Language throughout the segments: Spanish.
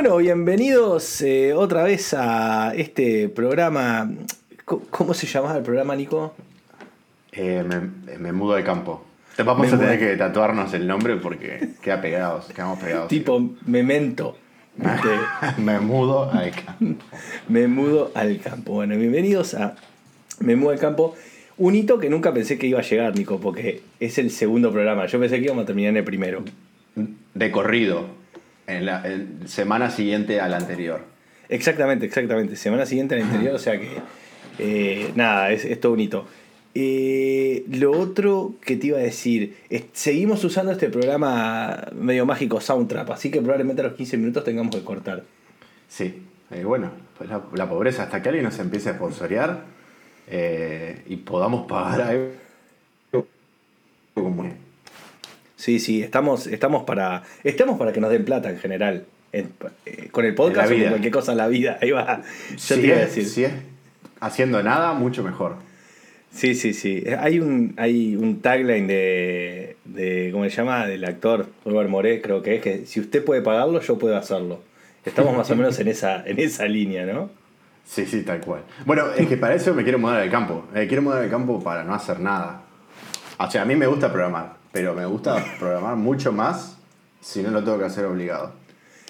Bueno, bienvenidos eh, otra vez a este programa. ¿Cómo se llamaba el programa, Nico? Eh, me, me mudo de campo. Vamos Me a tener mudo. que tatuarnos el nombre porque queda pegados, quedamos pegados. Tipo Memento. ¿viste? me mudo al campo. Me mudo al campo. Bueno, bienvenidos a Me mudo al campo. Un hito que nunca pensé que iba a llegar, Nico, porque es el segundo programa. Yo pensé que íbamos a terminar en el primero. De corrido. En la en semana siguiente a la anterior. Exactamente, exactamente. Semana siguiente al interior, o sea que. eh, nada, es, es todo un hito. Eh, lo otro que te iba a decir, es- seguimos usando este programa medio mágico Soundtrap, así que probablemente a los 15 minutos tengamos que cortar. Sí. Eh, bueno, pues la, la pobreza, hasta que alguien nos empiece a sponsorear eh, y podamos pagar algo como Sí, sí, estamos, estamos, para, estamos para que nos den plata en general. En- eh, con el podcast o con cualquier cosa en la vida. Ahí va. Yo si te iba a es, decir. si es haciendo nada, mucho mejor. Sí, sí, sí. Hay un, hay un tagline de, de, ¿cómo se llama? Del actor Robert Moré, creo que es, que si usted puede pagarlo, yo puedo hacerlo. Estamos más o menos en esa, en esa línea, ¿no? Sí, sí, tal cual. Bueno, es que para eso me quiero mudar al campo. Eh, quiero mudar al campo para no hacer nada. O sea, a mí me gusta programar, pero me gusta programar mucho más si no lo tengo que hacer obligado.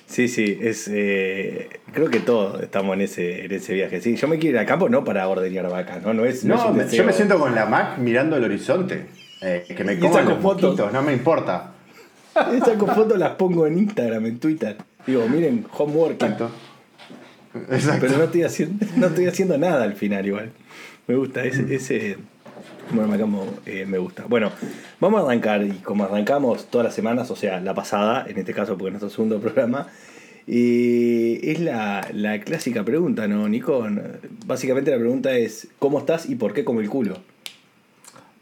Sí, sí, es, eh, creo que todos estamos en ese, en ese viaje. Sí, yo me quiero ir al campo no para ordeñar vacas, ¿no? No es, no me- yo me siento con la Mac mirando el horizonte. Eh, que me Y coman los fotos. no me importa. Saco fotos, las pongo en Instagram, en Twitter. Digo, miren, homework. Exacto. Exacto. Pero no estoy haciendo, no estoy haciendo nada al final igual. Me gusta, ese, ese bueno, me, acabo- eh, me gusta. Bueno, vamos a arrancar y como arrancamos todas las semanas, o sea, la pasada, en este caso porque es nuestro segundo programa, eh, es la, la clásica pregunta, ¿no, Nico? Básicamente la pregunta es, ¿cómo estás y por qué como el culo?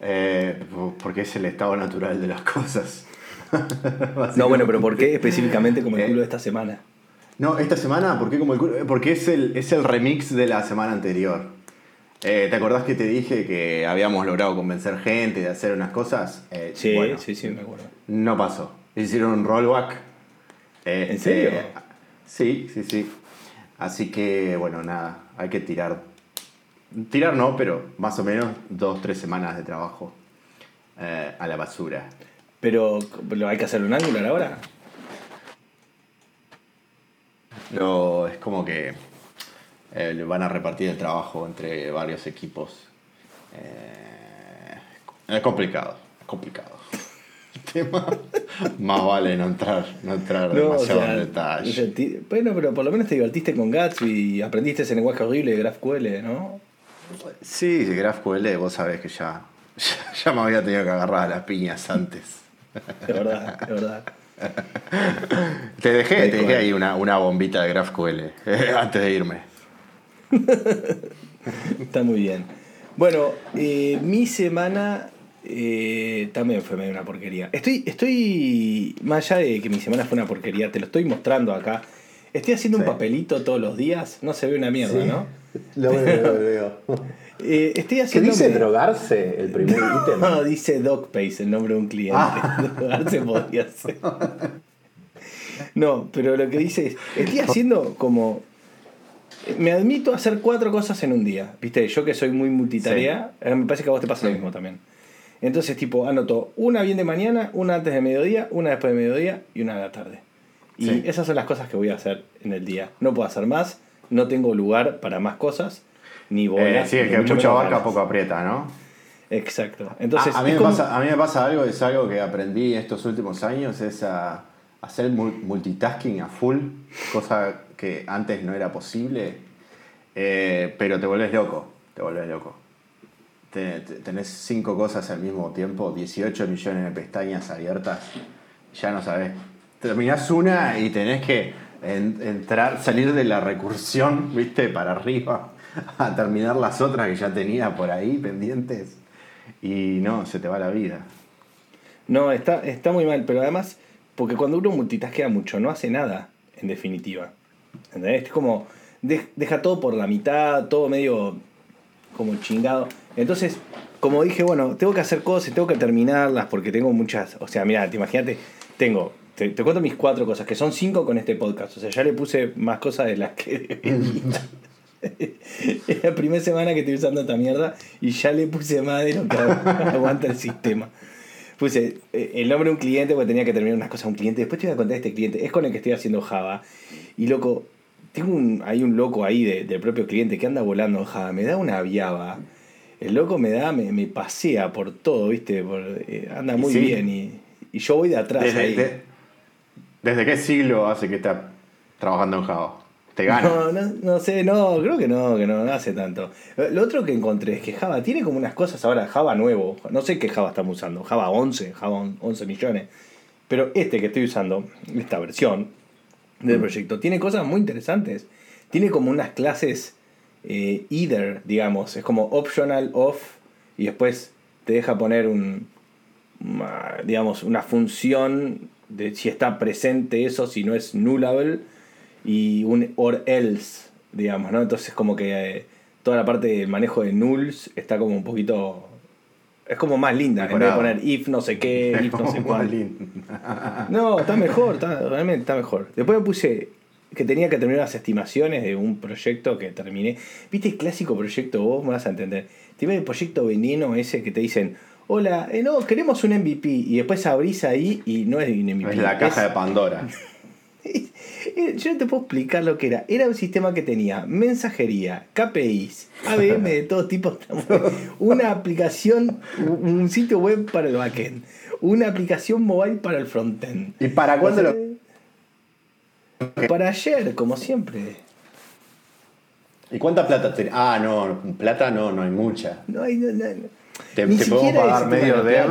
Eh, porque es el estado natural de las cosas. No, bueno, pero ¿por qué específicamente como el Eh, culo de esta semana? No, esta semana, ¿por qué como el culo? Porque es el, es el remix de la semana anterior. Eh, ¿Te acordás que te dije que habíamos logrado convencer gente de hacer unas cosas? Eh, Sí, bueno, sí, sí, me acuerdo. No pasó. Hicieron un rollback. Eh, ¿En serio? sí, sí, sí. Así que, bueno, nada, hay que tirar. Tirar no, pero más o menos dos, tres semanas de trabajo eh, a la basura. Pero, ¿lo hay que hacer un ángulo ahora? No, es como que eh, le van a repartir el trabajo entre varios equipos. Eh, es complicado, es complicado. Tema, más vale no entrar, no entrar No, o demasiado sea, en o detalle. sea, ti- bueno, pero por lo menos te divertiste con Gatsby y aprendiste ese lenguaje horrible de GraphQL, ¿no? Sí, GraphQL vos sabés que ya, ya, ya me había tenido que agarrar a las piñas antes. De verdad, de verdad. Te dejé, te dejé ahí una, una bombita de GraphQL eh, antes de irme. Está muy bien. Bueno, eh, mi semana eh, también fue medio una porquería. Estoy, estoy, más allá de que mi semana fue una porquería, te lo estoy mostrando acá. Estoy haciendo un papelito todos los días, no se ve una mierda, ¿no? Lo veo, lo veo. Eh, estoy ¿Qué dice drogarse el primer ítem? No, dice DocPace, el nombre de un cliente. Drogarse podría ser. No, pero lo que dice es, estoy haciendo como... Me admito a hacer cuatro cosas en un día. Viste, yo que soy muy multitarea, eh, me parece que a vos te pasa lo mismo también. Entonces, tipo, anoto una bien de mañana, una antes de mediodía, una después de mediodía y una de la tarde. Y Sí. esas son las cosas que voy a hacer en el día. No puedo hacer más, no tengo lugar para más cosas, ni Eh, bolas. sí, es que mucho mucha vaca ganas. poco aprieta, ¿no? Exacto. Entonces, a, a mí me como- pasa, a mí me pasa algo, es algo que aprendí estos últimos años, es a hacer mul- multitasking a full, cosa que antes no era posible, eh, pero te volvés loco, te volvés loco. Te- te- tenés cinco cosas al mismo tiempo, 18 millones de pestañas abiertas, ya no sabes. Terminás una y tenés que en- entrar, salir de la recursión, viste, para arriba, a terminar las otras que ya tenía por ahí pendientes. Y no, se te va la vida. No, está, está muy mal, pero además, porque cuando uno multitaskea mucho, no hace nada, en definitiva. ¿Entendés? Es como, de- deja todo por la mitad, todo medio como chingado. Entonces, como dije, bueno, tengo que hacer cosas y tengo que terminarlas porque tengo muchas. O sea, mira, te imagínate, tengo te, cuento mis cuatro cosas, que son cinco con este podcast. O sea, ya le puse más cosas de las que es la primera semana que estoy usando esta mierda y ya le puse más de lo que aguanta el sistema. Puse eh, el nombre de un cliente porque tenía que terminar unas cosas a un cliente. Después te voy a contar este cliente. Es con el que estoy haciendo Java. Y loco, tengo un, hay un loco ahí de- del propio cliente que anda volando en Java. Me da una viaba. El loco me da, me, me pasea por todo, ¿viste? Por, eh, anda muy sí. bien y, y yo voy de atrás ¿Desde, ahí. de- ¿Desde qué siglo hace que está trabajando en Java? ¿Te gana? No, no, no sé, no, creo que no, que no, no hace tanto. Lo otro que encontré es que Java tiene como unas cosas ahora, Java nuevo, no sé qué Java estamos usando, Java 11, Java on- 11 millones, pero este que estoy usando, esta versión del proyecto, tiene cosas muy interesantes. Tiene como unas clases eh, either, digamos, es como optional, off, y después te deja poner un, digamos, una función de si está presente eso, si no es nullable, y un or else, digamos, ¿no? Entonces como que eh, toda la parte del manejo de nulls está como un poquito... Es como más linda, en vez de poner if no sé qué, if no sé cuál. No, está mejor, está, realmente está mejor. Después me puse que tenía que terminar las estimaciones de un proyecto que terminé. ¿Viste el clásico proyecto? Vos me vas a entender. Te el proyecto veneno ese que te dicen, hola, eh, no, queremos un MVP. Y después abrís ahí y no es un MVP. Es la caja es- de Pandora. Eh, Yo no te puedo explicar lo que era. Era un sistema que tenía mensajería, KPIs, ABM de todo tipo, una aplicación, un sitio web para el backend, una aplicación mobile para el frontend. ¿Y para cuándo lo.? Para ayer, como siempre. ¿Y cuánta plata tenés? Ah, no, plata no, no hay mucha. No hay. no- no- Te, te podemos pagar medio de.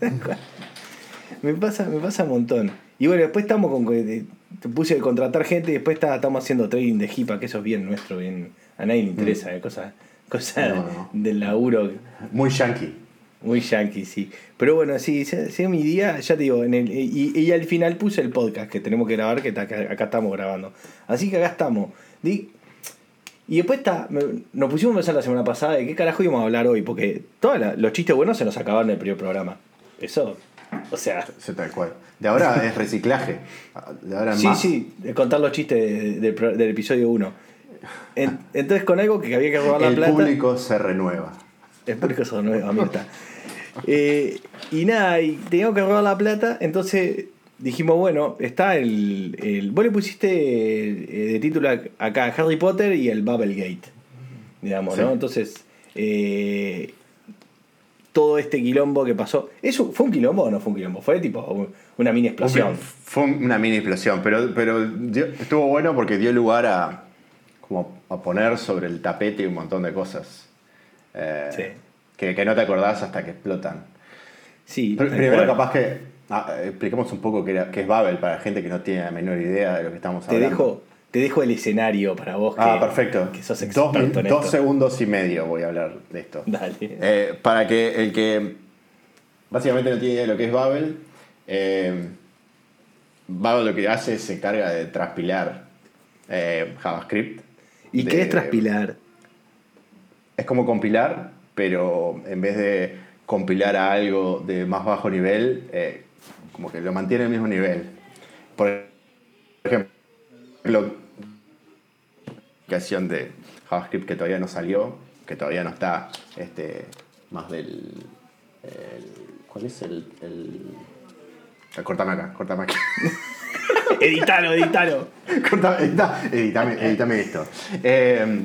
Me pasa, me pasa un montón. Y bueno, después estamos con. Te puse de contratar gente y después está- estamos haciendo trading de HIPAA, que eso es bien nuestro, bien. A nadie le interesa, eh, cosas cosa. No, no. del laburo. Muy yankee. Muy yankee, sí. Pero bueno, sí, sea mi día, ya te digo, en el, y, y al final puse el podcast que tenemos que grabar, que, acá estamos grabando. Así que acá estamos. Di- y después está, nos pusimos a pensar la semana pasada de qué carajo íbamos a hablar hoy, porque todos los chistes buenos se nos acabaron en el primer programa. Eso, o sea, Sí, tal cual. De ahora es reciclaje. De ahora sí, más. sí, contar los chistes de- del, episodio 1. entonces con algo que había que robar la El plata. público se renueva. El público es nuevo, Mirta. Eh, y nada, y teníamos que robar la plata, entonces dijimos, bueno, está el. el vos le pusiste eh, de título acá Harry Potter y el Bubblegate, digamos, ¿no? Entonces, eh, todo este quilombo que pasó. ¿Eso fue un quilombo o no fue un quilombo? Fue tipo un- una mini explosión. Fue una mini explosión, pero, pero dio- estuvo bueno porque dio lugar a, como a poner sobre el tapete un montón de cosas. eh, Sí. que, que no te acordás hasta que explotan. Sí, tal Primero, capaz que ah, expliquemos un poco qué, era- qué es Babel para gente que no tiene la menor idea de lo que estamos te hablando. dejo, te dejo el escenario para vos. Ah, que, perfecto. Que sos dos, en dos esto. segundos y medio voy a hablar de esto. Dale. Eh, para que el que básicamente no tiene idea de lo que es Babel, eh, Babel lo que hace es se encarga de transpilar eh, JavaScript. ¿Y de- qué es transpilar? Es como compilar, pero en vez de compilar a algo de más bajo nivel, como que lo mantiene al mismo nivel. Por ejemplo, aplicación de JavaScript que todavía no salió, que todavía no está este, más del... el- ¿Cuál es el...? el... Ah, Cortame acá, cortame acá. editalo, editalo. Cortame, edita- editame, editame esto. Eh,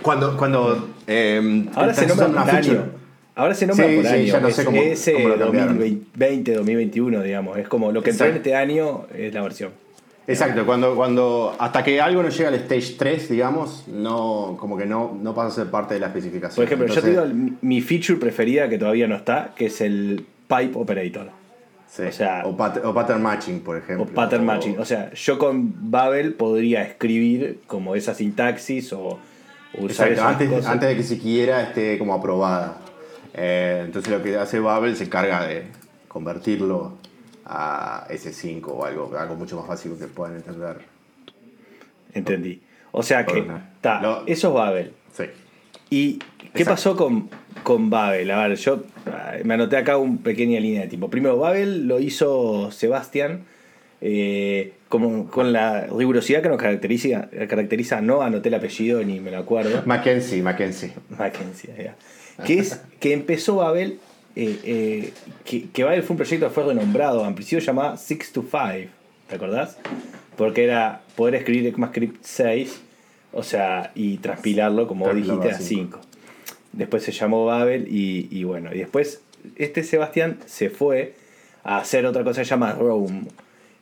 cuando cuando eh, Ahora se nombra por año. Ahora se nombra Sí, por sí, año. ya no es sé cómo- cómo lo cambiaron. 2020, 2021, digamos. Es como lo que entró en este año es la versión. Exacto, cuando, cuando hasta que algo no llega al stage 3, digamos, no, como que no, no pasa a ser parte de la especificación. Por ejemplo, yo te digo mi feature preferida que todavía no está, que es el Pipe Operator. sí, o sea- o, pat- o pattern matching, por ejemplo. O pattern matching. O sea, yo con Babel podría escribir como esa sintaxis o o usar Exacto, esas antes, cosas. antes de que siquiera esté como aprobada. Eh, entonces lo que hace Babel se encarga de convertirlo a S5 o algo, algo mucho más fácil que puedan entender. Entendí. O sea que, ta, lo- eso es Babel. Sí. ¿Y qué Exacto. pasó con, con Babel? A ver, yo ah, me anoté acá una pequeña línea de tiempo. Primero, Babel lo hizo Sebastián eh, como, con la rigurosidad que nos caracteriza, caracteriza. No anoté el apellido ni me lo acuerdo. Mackenzie, Mackenzie. Mackenzie, ya. Que es que empezó Babel, eh, eh, que, que Babel fue un proyecto que fue renombrado, en principio llamaba 6 to 5, ¿te acordás? Porque era poder escribir ECMAScript 6, o sea, y transpilarlo, como vos dijiste, a a 5. Después se llamó Babel y, y bueno, y después este Sebastián se fue a hacer otra cosa que se llama Rome,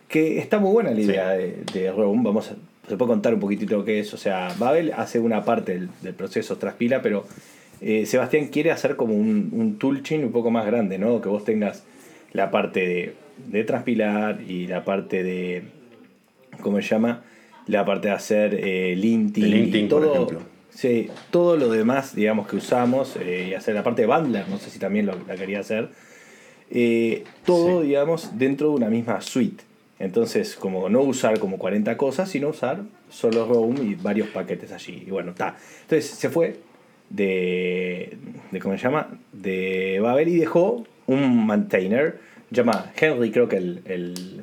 que está muy buena la idea de, de Rome, vamos a, se puede contar un poquitito lo que es, o sea, Babel hace una parte del, del proceso transpila, pero eh, Sebastián quiere hacer como un, un toolchain un poco más grande, ¿no? Que vos tengas la parte de, de transpilar y la parte de, ¿cómo se llama? La parte de hacer eh, linting, linting, y por todo, ejemplo. Sí, todo lo demás, digamos, que usamos, eh, y hacer la parte de bundler, no sé si también lo, la quería hacer, eh, todo, Sí. digamos, dentro de una misma suite. Entonces, como no usar como 40 cosas, sino usar solo Roam y varios paquetes allí. Y bueno, está. Entonces se fue de, de, ¿cómo se llama? De Babel y dejó un maintainer, llama Henry, creo que el, el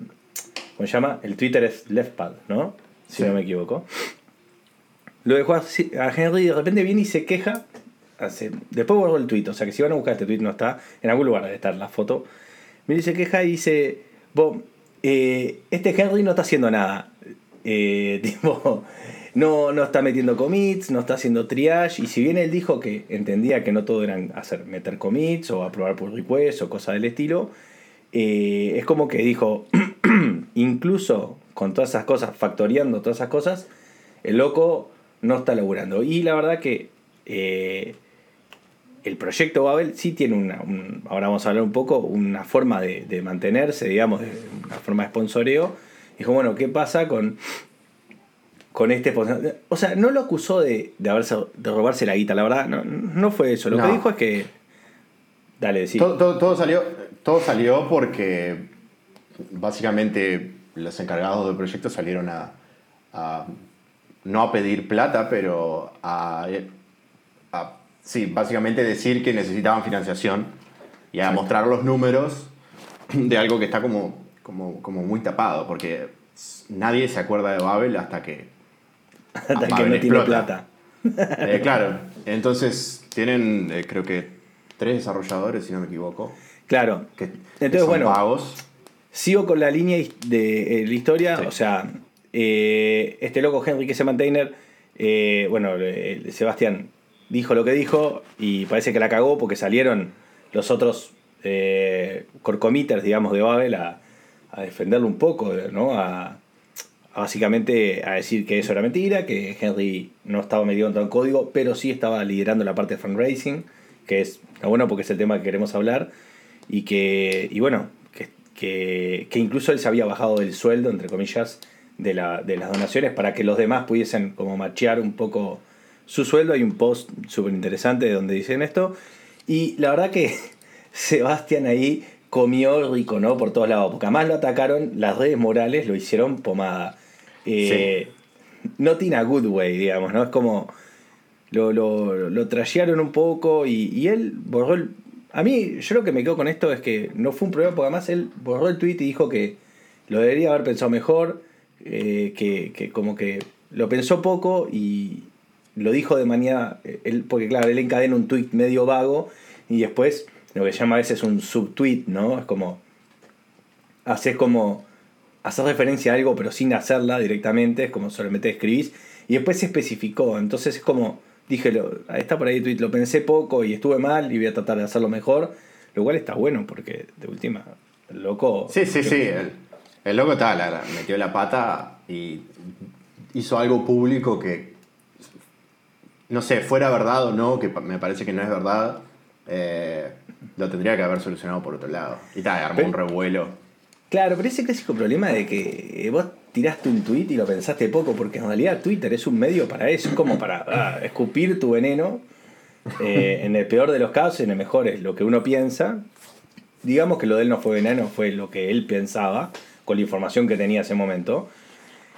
¿cómo se llama? El Twitter es leftpad, ¿no? Si Sí. no me equivoco. Lo dejó así- a Henry y de repente viene y se queja. Hace, después borró el tweet, o sea que si van a buscar este tweet no está, en algún lugar debe estar la foto. Viene y se queja y dice, "Bo, eh, este Henry no está haciendo nada. Eh, tipo, no, no está metiendo commits, no está haciendo triage. Y si bien él dijo que entendía que no todo eran hacer, meter commits o aprobar por request o cosas del estilo, eh, es como que dijo, incluso con todas esas cosas, factoreando todas esas cosas, el loco no está laburando. Y la verdad que eh, el proyecto Babel sí tiene una, un- ahora vamos a hablar un poco, una forma de, mantenerse, digamos, una forma de sponsoreo. Dijo, bueno, ¿qué pasa con, con este? O sea, no lo acusó de, de, haberse, de robarse la guita, la verdad, no, no fue eso. Lo que dijo es que... Dale. Todo, todo- todo salió, todo salió porque básicamente los encargados del proyecto salieron a, a- no a pedir plata, pero a, a- sí, básicamente decir que necesitaban financiación y a mostrar los números de algo que está como, como, como muy tapado, porque nadie se acuerda de Babel hasta que Hasta que no tiene plata. Eh, claro, entonces tienen, eh, creo que tres desarrolladores, si no me equivoco, Claro. que, que Entonces, son bueno, pagos. Sigo con la línea de eh, la historia, Sí. o sea, este loco Henry que se maintainer, eh, bueno, Sebastián dijo lo que dijo y parece que la cagó porque salieron los otros core committers, digamos, de Babel a, a defenderlo un poco, ¿no? A básicamente a decir que eso era mentira, que Henry no estaba metido en todo el código, pero sí estaba liderando la parte de fundraising, que es bueno porque es el tema que queremos hablar, y que, y bueno, que, que, incluso él se había bajado del sueldo, entre comillas, de, la, de las donaciones para que los demás pudiesen como machear un poco su sueldo. Hay un post súper interesante donde dicen esto. Y la verdad que Sebastián ahí comió rico, ¿no? Por todos lados. Porque además lo atacaron, las redes morales lo hicieron pomada. Eh, in a good way, digamos, ¿no? Es como. Lo, lo, lo un poco y, y él borró el. A mí, yo lo que me quedo con esto es que no fue un problema, porque además él borró el tweet y dijo que lo debería haber pensado mejor, eh, que, que como que lo pensó poco y lo dijo de manera. Él, porque claro, él encadena un tweet medio vago y después lo que llama a veces un subtweet, ¿no? Es como. Haces como. Hacer referencia a algo pero sin hacerla directamente, es como solamente escribís. Y después se especificó, entonces es como. Dije, lo, está por ahí el tweet, lo pensé poco y estuve mal y voy a tratar de hacerlo mejor. Lo cual está bueno porque de última, el loco. Sí, sí, sí. El, el loco tal, la- la- metió la pata y hizo algo público que, no sé, fuera verdad o no, que me parece que no es verdad, eh, lo tendría que haber solucionado por otro lado. Y tal, armó Pero- un revuelo. Claro, pero ese clásico problema de que eh, vos tiraste un tweet y lo pensaste poco, porque en realidad Twitter es un medio para eso, es como para ah, escupir tu veneno. eh, en el peor de los casos, en el mejor es lo que uno piensa. Digamos que lo de él no fue veneno, fue lo que él pensaba, con la información que tenía en ese momento.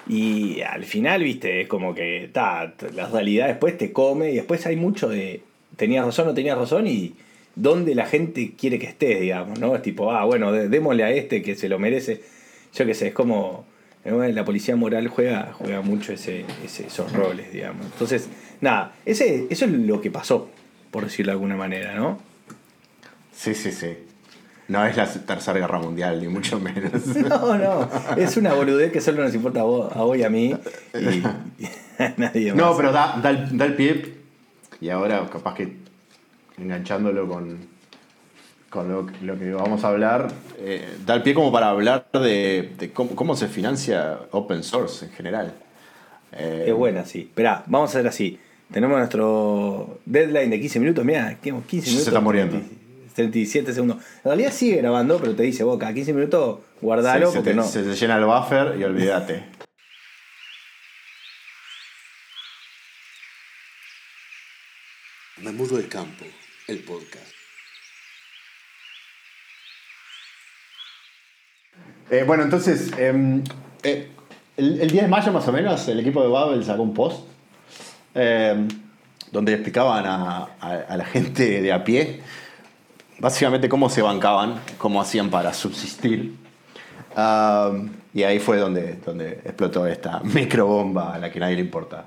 Y al final, viste, es como que ta, la realidad después te come y después hay mucho de tenías razón o no tenías razón y dónde la gente quiere que estés, digamos, ¿no? Es tipo, ah, bueno, dé- démosle a este que se lo merece. Yo qué sé, es como. La policía moral juega, juega mucho ese, ese- esos roles, digamos. Entonces, nada, ese, eso es lo que pasó, por decirlo de alguna manera, ¿no? Sí, sí, sí. No es la tercera guerra mundial, ni mucho menos. No, no, es una boludez que solo nos importa a vos, a vos y a mí y, y a nadie más. No, pero da, da, el, da el pie. Y ahora, capaz que enganchándolo con, con lo, lo que vamos a hablar, eh, da el pie como para hablar de, de cómo, cómo se financia open source en general. Eh, Es buena, sí. Esperá, vamos a hacer así. Tenemos nuestro deadline de 15 minutos. Mira, 15 Se minutos. está muriendo. 30, 37 segundos. En realidad sigue grabando, pero te dice, vos, cada 15 minutos guardalo se, se porque te, no. se te llena el buffer y olvídate. Me mudo el campo, el podcast. Eh, bueno, entonces, em, eh, el, el 10 de mayo más o menos, el equipo de Babel sacó un post em, donde explicaban a, la gente de a pie básicamente cómo se bancaban, cómo hacían para subsistir. Y ahí fue donde, donde explotó esta microbomba a la que nadie le importa.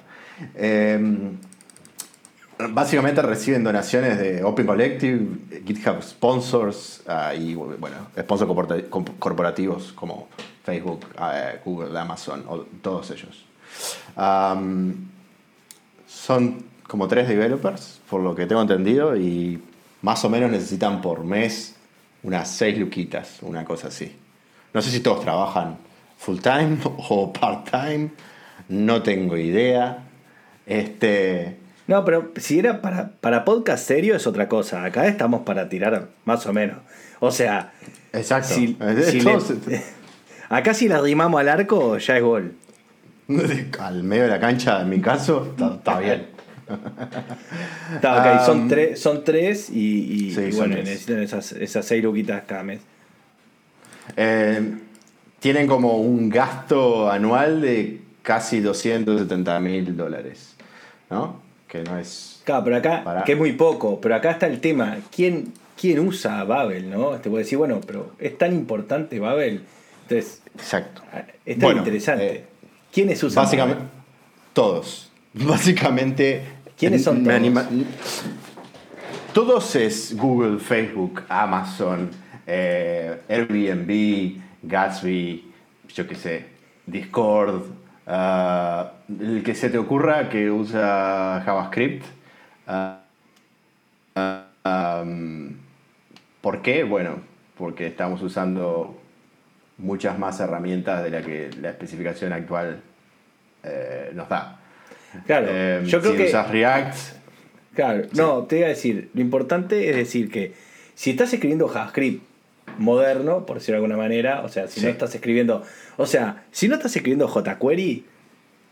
Básicamente reciben donaciones de Open Collective, GitHub Sponsors ah, y bueno, sponsors corporativos como Facebook, ah, Google, Amazon, todos ellos. Son como tres developers, por lo que tengo entendido, y más o menos necesitan por mes unas seis luquitas, una cosa así. No sé si todos trabajan full time o part time, no tengo idea. Este, No, pero si era para, para podcast serio es otra cosa. Acá estamos para tirar más o menos. O sea, Exacto. si- si le- acá si la rimamos al arco ya es gol. Al medio de la cancha, en mi caso, está, está bien. Está, ok, son, tres, son tres y, y- sí, y son bueno, necesitan esas, esas seis luquitas cada mes. Eh, tienen como un gasto anual de casi 270 mil dólares, ¿no? Que no es... Claro, pero acá, que es muy poco, pero acá está el tema, ¿quién, quién usa Babel, no? Te puedo decir, bueno, pero es tan importante Babel. Entonces, Exacto. es tan Bueno, interesante. eh, ¿Quiénes usan Básicamente, Babel? todos. Básicamente... ¿Quiénes son todos? anima- Todos es Google, Facebook, Amazon, eh, Airbnb, Gatsby, yo qué sé, Discord, ah, el que se te ocurra que usa JavaScript. ah, ah, um, ¿Por qué? Bueno, porque estamos usando muchas más herramientas de las que la especificación actual eh, nos da. Claro, Eh, yo creo si que... usas React, Claro, no, te iba a decir, lo importante es decir que si estás escribiendo JavaScript moderno, por decirlo de alguna manera, o sea, si no estás escribiendo, o sea, si no estás escribiendo jQuery,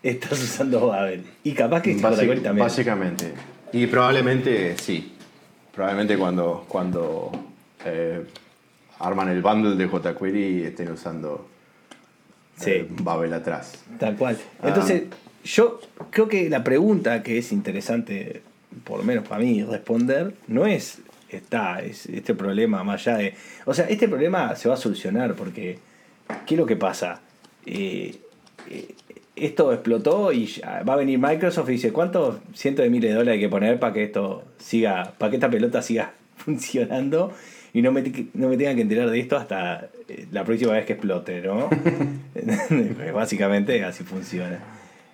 estás usando Babel. Y capaz que jQuery también. Básicamente. Y probablemente sí. Probablemente cuando, cuando eh, arman el bundle de jQuery estén usando Sí. eh, Babel atrás. Tal cual. Ah. Entonces, yo creo que la pregunta que es interesante, por lo menos para mí, responder, no es está es este problema más allá de. O sea, este problema se va a solucionar porque. ¿Qué es lo que pasa? Eh, eh, esto explotó y va a venir Microsoft y dice: ¿Cuántos cientos de miles de dólares hay que poner para que esto siga, para que esta pelota siga funcionando? Y no me, no me tengan que enterar de esto hasta eh, la próxima vez que explote, ¿no? Básicamente así funciona.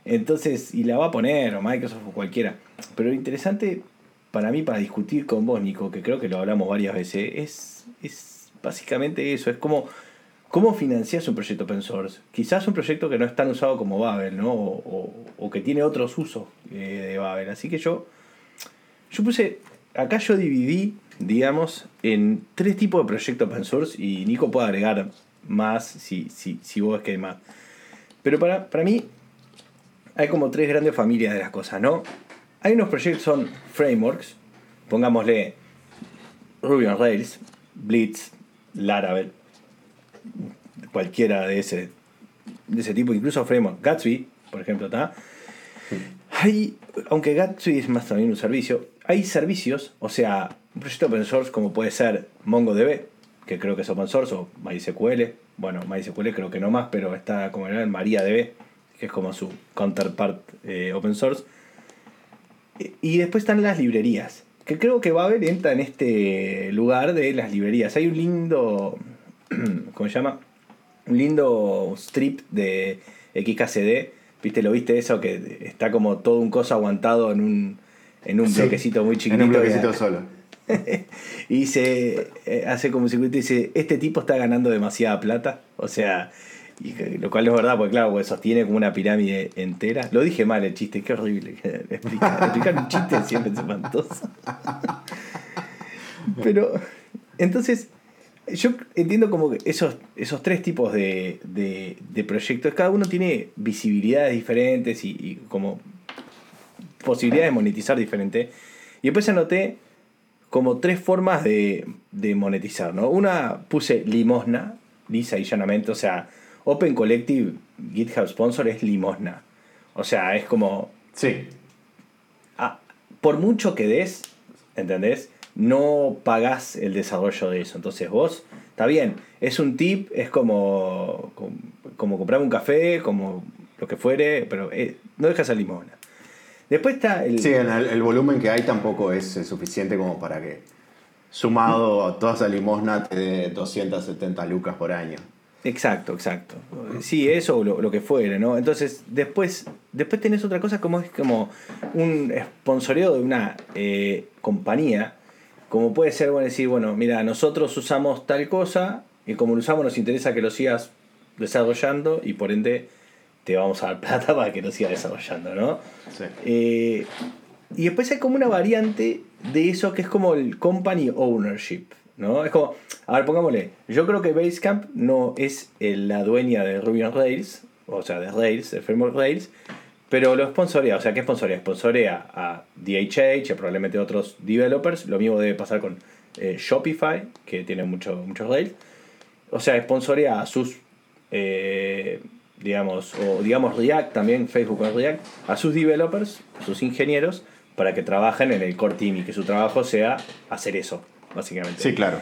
Entonces, y la va a poner, o Microsoft o cualquiera. Pero lo interesante para mí, para discutir con vos, Nico, que creo que lo hablamos varias veces, es, es básicamente eso. Es como, ¿cómo financias un proyecto open source? Quizás un proyecto que no es tan usado como Babel, ¿no? O, o- que tiene otros usos eh, de Babel. Así que yo, yo puse, acá yo dividí, digamos, en tres tipos de proyectos open source y Nico puede agregar más si, si, si vos ves que hay más. Pero para, para mí hay como tres grandes familias de las cosas, ¿no? Hay unos proyectos que son frameworks, pongámosle Ruby on Rails, Blitz, Laravel, cualquiera de ese de ese tipo, incluso framework. Gatsby, por ejemplo, ¿está? Hay, aunque Gatsby es más también un servicio, hay servicios, o sea, un proyecto open source como puede ser MongoDB, que creo que es open source, o MySQL, bueno, MySQL creo que no más, pero está como en MariaDB, que es como su counterpart eh, open source. Y- después están las librerías, que creo que Babel entra en este lugar de las librerías. Hay un lindo, ¿cómo se llama? Un lindo strip de XKCD, ¿viste? ¿Lo viste eso? Que está como todo un coso aguantado en un, en un Sí, bloquecito muy chiquitito. En un que- bloquecito solo. y dice, eh, hace como un circuito y dice, este tipo está ganando demasiada plata. O sea, y lo cual es verdad, porque claro, pues sostiene como una pirámide entera. Lo dije mal el chiste, qué horrible. Explicar, explicar un chiste siempre es espantoso. Pero, entonces, yo entiendo como que esos, esos tres tipos de, de, de proyectos, cada uno tiene visibilidades diferentes y, y como posibilidades de monetizar diferente. Y después anoté como tres formas de, de monetizar, ¿no? Una puse limosna, lisa y llanamente, o sea, Open Collective GitHub Sponsor es limosna. O sea, es como, Sí. ah, por mucho que des, ¿entendés? No pagás el desarrollo de eso. Entonces vos, está bien, es un tip, es como, como, como comprar un café, como lo que fuere, pero eh, no dejas el limosna. Después está el... Sí, el, el volumen que hay tampoco es eh, suficiente como para que, sumado a toda esa limosna, te dé 270 lucas por año. Exacto, exacto. Sí, eso o lo, lo que fuere, ¿no? Entonces, después, después tenés otra cosa como es como un sponsoreo de una eh, compañía, como puede ser, bueno, decir, bueno, mira, nosotros usamos tal cosa y como lo usamos nos interesa que lo sigas desarrollando y por ende te vamos a dar plata para que lo sigas desarrollando, ¿no? Sí. Eh, y después hay como una variante de eso que es como el company ownership, ¿no? Es como, a ver, pongámosle, yo creo que Basecamp no es eh, la dueña de Ruby on Rails, o sea, de Rails, de framework Rails, pero lo sponsorea, o sea, ¿qué sponsorea? Sponsorea a DHH, probablemente otros developers, lo mismo debe pasar con eh, Shopify, que tiene mucho, muchos Rails, o sea, sponsorea a sus, eh, digamos, o digamos React también, Facebook con React, a sus developers, a sus ingenieros, para que trabajen en el core team y que su trabajo sea hacer eso, básicamente. Sí, claro.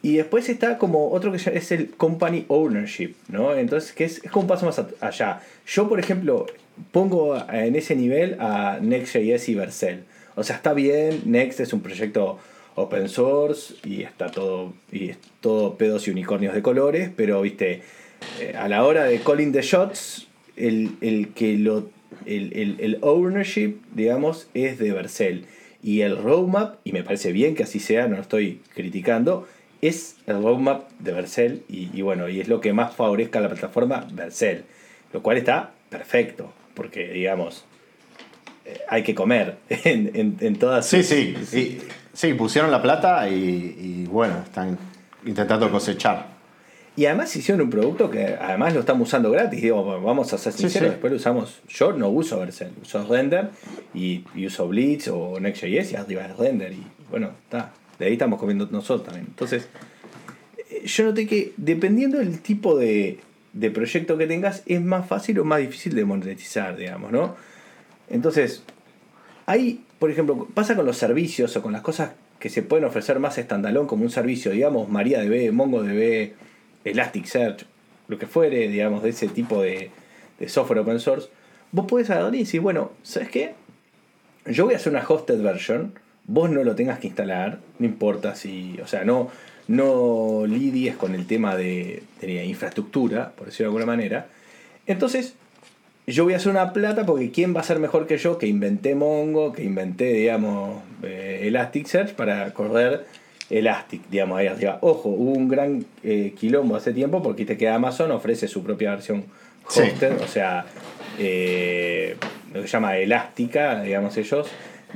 Y después está como otro que es el company ownership, ¿no? Entonces, que es, es como un paso más allá. Yo, por ejemplo, pongo en ese nivel a Next.js y Vercel. O sea, está bien, Next es un proyecto open source y está todo, y es todo pedos y unicornios de colores, pero, viste, eh, a la hora de calling the shots, el, el que lo, el, el, el ownership, digamos, es de Vercel. Y el roadmap, y me parece bien que así sea, no lo estoy criticando, es el roadmap de Vercel y, y bueno, y es lo que más favorezca a la plataforma Vercel, lo cual está perfecto, porque digamos, eh, hay que comer en, en, en todas Sí, sus- sí. Sí, sí, pusieron la plata y, y, bueno, están intentando cosechar. Y además hicieron un producto que además lo estamos usando gratis. Digo, vamos a ser sinceros, sí. después lo usamos. Yo no uso Vercel, uso Render y, y uso Blitz o Next.js y arriba es Render. Y bueno, está. De ahí estamos comiendo nosotros también. Entonces, eh, yo noté que dependiendo del tipo de, de proyecto que tengas, es más fácil o más difícil de monetizar, digamos, ¿no? Entonces, Ahí, por ejemplo, pasa con los servicios o con las cosas que se pueden ofrecer más standalone como un servicio, digamos, MariaDB, MongoDB, Elasticsearch, lo que fuere, digamos, de ese tipo de, software open source. Vos podés agarrar y decir, bueno, ¿sabes qué? Yo voy a hacer una hosted version, vos no lo tengas que instalar, no importa si, o sea, no, no lidies con el tema de, de infraestructura, por decirlo de alguna manera. Entonces, yo voy a hacer una plata porque ¿quién va a ser mejor que yo que inventé Mongo, que inventé, digamos, eh, Elasticsearch para correr Elastic, digamos, ahí arriba? Ojo, hubo un gran eh, quilombo hace tiempo porque viste que Amazon ofrece su propia versión Sí. hosted, o sea, eh, lo que se llama Elástica, digamos ellos,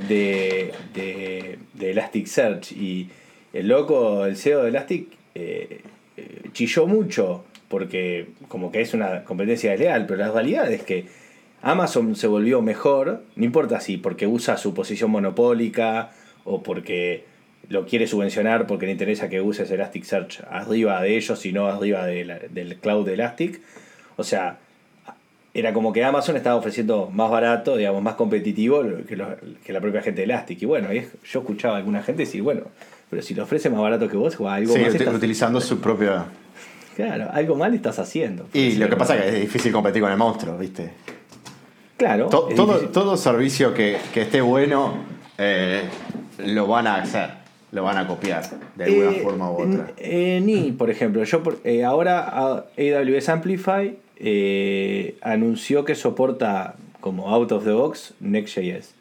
de, de, de Elasticsearch. Y el loco, el CEO de Elastic, eh, chilló mucho porque como que es una competencia desleal, pero la realidad es que Amazon se volvió mejor, no importa si porque usa su posición monopólica o porque lo quiere subvencionar porque le interesa que uses Elasticsearch arriba de ellos y no arriba de la- del cloud de Elastic, O sea, era como que Amazon estaba ofreciendo más barato, digamos, más competitivo que, lo- que la propia gente de Elastic. Y bueno, yo escuchaba a alguna gente decir, bueno, pero si lo ofrece más barato que vos, o algo Sí, más uti- estás- utilizando su propia. Claro, algo mal estás haciendo. Y lo que pasa es que es difícil competir con el monstruo, ¿viste? Claro. To- todo, todo servicio que, que esté bueno eh, lo van a hacer, lo van a copiar de alguna Eh, forma u otra. eh, ni, por ejemplo, yo por- eh, ahora AWS Amplify anunció que soporta como out of the box Next.js.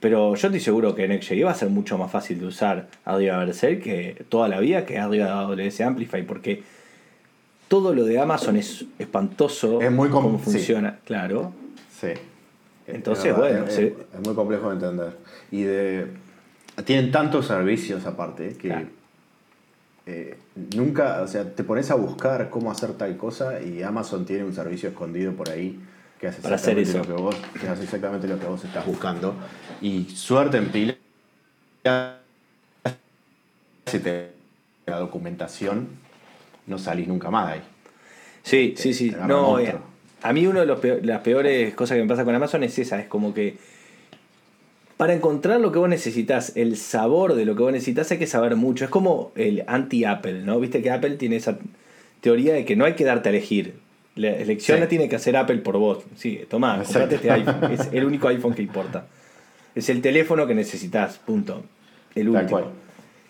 Pero yo estoy seguro que Next.js va a ser mucho más fácil de usar arriba de Berserk que toda la vida que arriba de AWS Amplify, porque todo lo de Amazon es espantoso Es muy cómo sí. funciona, claro. Sí. Entonces, verdad, bueno, es, se- es muy complejo de entender. Y de. Tienen tantos servicios aparte que. Claro. eh, nunca, o sea, te pones a buscar cómo hacer tal cosa y Amazon tiene un servicio escondido por ahí que hace Para hacer exactamente eso. lo que vos, que hace exactamente lo que vos estás buscando. Y suerte en pila. Si te la documentación, no salís nunca más de ahí. Sí, sí, sí. No, eh, a mí una de los peor- las peores cosas que me pasa con Amazon es esa, es como que para encontrar lo que vos necesitas, el sabor de lo que vos necesitas, hay que saber mucho. Es como el anti-Apple, ¿no? Viste que Apple tiene esa teoría de que no hay que darte a elegir. La elección Sí. la tiene que hacer Apple por vos. Sí, tomá, comprate este iPhone. Es el único iPhone que importa. Es el teléfono que necesitas, punto. El Tal último. cual.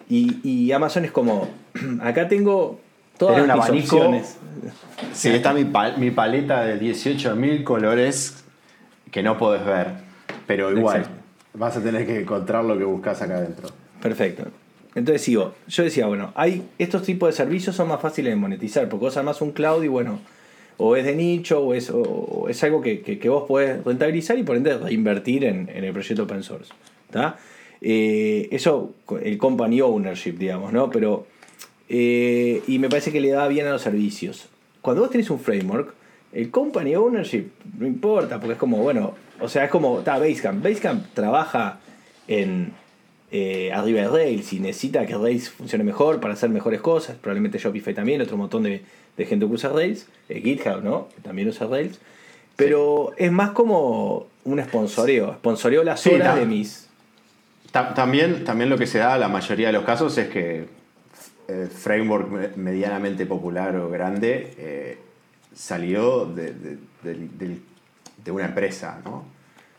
Y, y Amazon es como, acá tengo todas abanico. opciones. Sí, está mi, pal- mi paleta de 18.000 colores que no podés ver, pero igual Exacto. Vas a tener que encontrar lo que buscas acá adentro. Perfecto. Entonces sigo. Yo decía, bueno, hay estos tipos de servicios son más fáciles de monetizar, porque vos armás un cloud y bueno, o es de nicho, o es, o- es algo que, que- vos podés rentabilizar y por ende reinvertir en, en el proyecto open source. Eh, eso, el company ownership, digamos, ¿no? Pero, eh, y me parece que le da bien a los servicios. Cuando vos tenés un framework, el company ownership no importa, porque es como, bueno, o sea, es como, está Basecamp. Basecamp trabaja en eh, arriba de Rails y necesita que Rails funcione mejor para hacer mejores cosas. Probablemente Shopify también, otro montón de, de gente que usa Rails. Eh, GitHub, ¿no? Que también usa Rails. Pero es más como un sponsoreo. Sponsoreo las Sí, horas de mis. Ta- También, también lo que se da la mayoría de los casos es que eh, framework me- medianamente popular o grande eh, salió de, de- del- del- de una empresa, ¿no?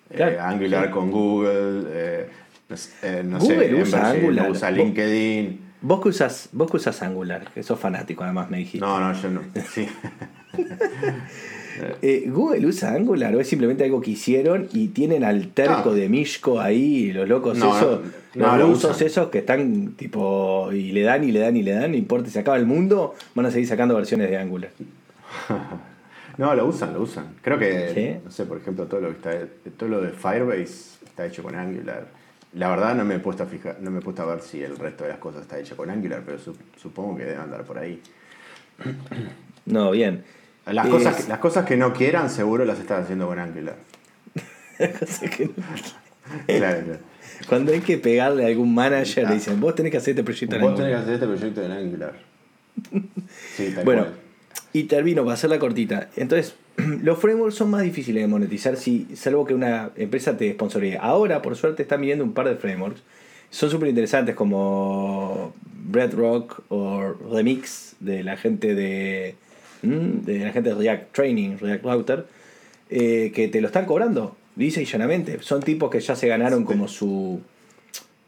Eh, Angular con Google, eh, no eh, no Google sé, usa Angular. usa Vos- LinkedIn. Vos que usas, vos que usas Angular, que sos fanático además me dijiste. No, no, yo no. Sí. Eh, ¿Google usa Angular o es simplemente algo que hicieron y tienen al terco No. de Mishko ahí, los locos No, esos, no, los lo rusos esos que están tipo y le dan y le dan y le dan, no importa, si se acaba el mundo, van a seguir sacando versiones de Angular. No, lo usan, lo usan. Creo que, ¿Sí? no sé, por ejemplo, todo lo que está, todo lo de Firebase está hecho con Angular. La verdad no me he puesto a fijar, no me he puesto a ver si el resto de las cosas está hecho con Angular, pero su- supongo que deben andar por ahí. No, bien. Las, Es- cosas, que- las cosas que no quieran seguro las están haciendo con Angular. Cosa que no- Claro, claro. Cuando hay que pegarle a algún manager, le dicen, vos tenés que hacer este proyecto en Vos tenés que Angular". hacer este proyecto en Angular. Sí, tal Bueno, cual. Y termino para hacerla cortita. Entonces, los frameworks son más difíciles de monetizar, si, salvo que una empresa te sponsoree. Ahora, por suerte, están viniendo un par de frameworks. Son súper interesantes como Bedrock o Remix de la gente de, ¿Mm? de la gente de React Training, React Router, eh, que te lo están cobrando, dice y llanamente. Son tipos que ya se ganaron como su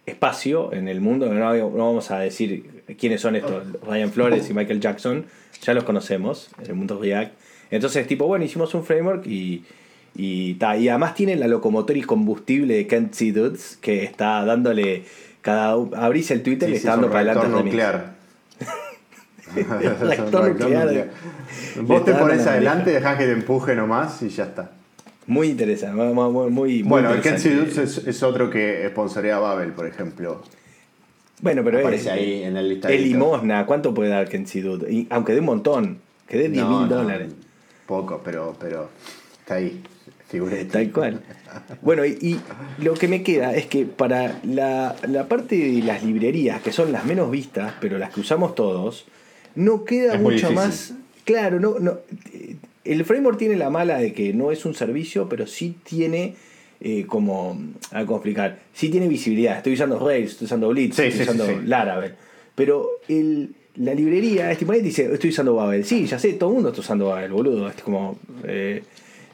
espacio en el mundo. No, no vamos a decir quiénes son estos, Ryan Flores y Michael Jackson, ya los conocemos en el mundo React. Entonces, tipo, bueno, hicimos un framework y, y, ta, y además tiene la locomotriz combustible de Kent C. Dudes que está dándole. Cada, abrís el Twitter y Sí, le está dando para adelante nuclear. Reactor nuclear. Le Vos te pones adelante, dejás que te empuje nomás y ya está. Muy interesante, muy, muy, muy, muy Bueno, el Ken interesante. Sidus es, es otro que sponsorea a Babel, por ejemplo. Bueno, pero Aparece es, ahí en el listadito. es limosna. ¿Cuánto puede dar Ken C. Dude? Y aunque dé un montón, que dé 10 No, mil no, dólares. Poco, pero, pero está ahí. Figurete. Tal cual. Bueno, y, y lo que me queda es que para la, la parte de las librerías, que son las menos vistas, pero las que usamos todos, no queda Es mucho más. Claro, no, no. eh, el framework tiene la mala de que no es un servicio, pero sí tiene eh, como, a ver cómo explicar, sí tiene visibilidad. Estoy usando Rails, estoy usando Blitz, Sí, estoy sí, usando sí. Laravel. Pero el, la librería, este ponente dice, estoy usando Babel. Sí, ya sé, todo el mundo está usando Babel, boludo. Es como, eh,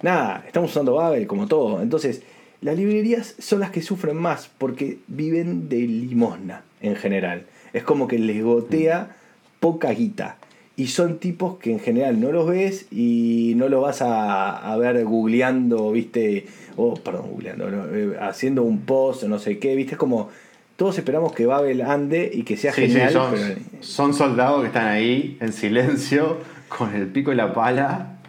nada, estamos usando Babel como todo. Entonces, las librerías son las que sufren más porque viven de limosna en general. Es como que les gotea poca guita. Y son tipos que en general no los ves y no los vas a, a ver googleando, viste, o perdón, googleando, no, eh, haciendo un post o no sé qué, viste, es como todos esperamos que Babel ande y que sea Sí, sí, genial, son, pero son soldados que están ahí en silencio, con el pico y la pala,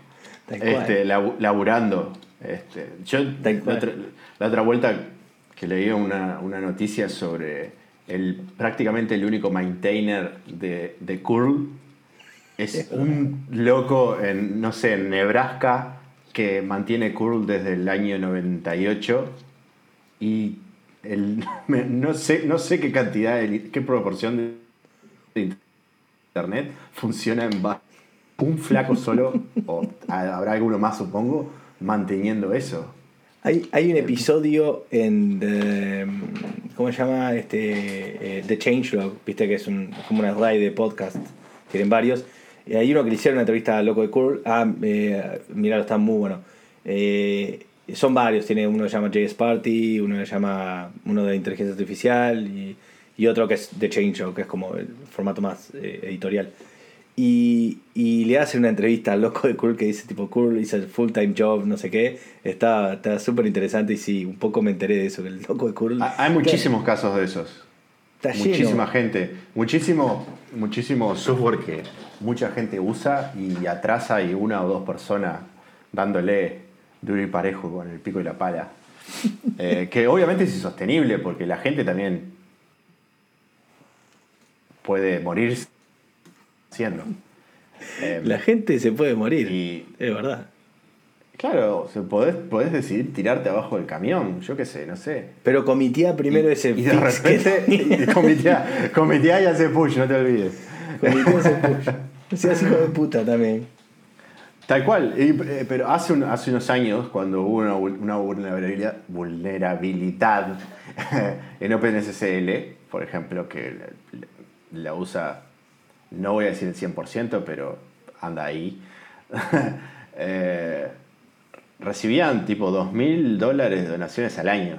este, labu- laburando. Este, yo la otra, la otra vuelta que leí una, una noticia sobre el prácticamente el único maintainer de, de curl es un loco en, no sé, en Nebraska que mantiene curl desde el año 98 y el, no, sé, no sé qué cantidad, de- qué proporción de internet funciona en base un flaco solo, o ha- habrá alguno más supongo, manteniendo eso. Hay, hay un episodio en The, ¿cómo se llama? Este, eh, The Changelog, viste que es un, como una raid de podcast, tienen varios. Y hay uno que le hicieron una entrevista a Loco de Curl. Ah, eh, mirá, está muy bueno. Eh, son varios, tiene uno que se llama JS Party, uno que se llama uno de inteligencia artificial y, y otro que es The Changelog, que es como el formato más eh, editorial. Y, y le hace una entrevista al loco de Curl que dice tipo Curl a full time job, no sé qué. Está está súper interesante y sí, un poco me enteré de eso, que el loco de Curl... Ha- Hay muchísimos casos de esos. Está lleno. Muchísima gente, muchísimo, muchísimo software que mucha gente usa y atrasa y una o dos personas dándole duro y parejo con el pico y la pala. Eh, que obviamente es insostenible porque la gente también puede morir siendo. Eh, La gente se puede morir, Y- es verdad. Claro, o sea, podés, podés decidir tirarte abajo del camión, yo qué sé, no sé. Pero comitía primero y, ese y de fix que repente, tenía. y hace push, no te olvides. Comitía ese push. Seas hijo de puta también. Tal cual, eh, pero hace, un- hace unos años, cuando hubo una, vul- una vulnerabilidad, vulnerabilidad en OpenSSL, por ejemplo, que la, la usa, no voy a decir el 100%, pero anda ahí, eh, recibían tipo 2.000 dólares de donaciones al año.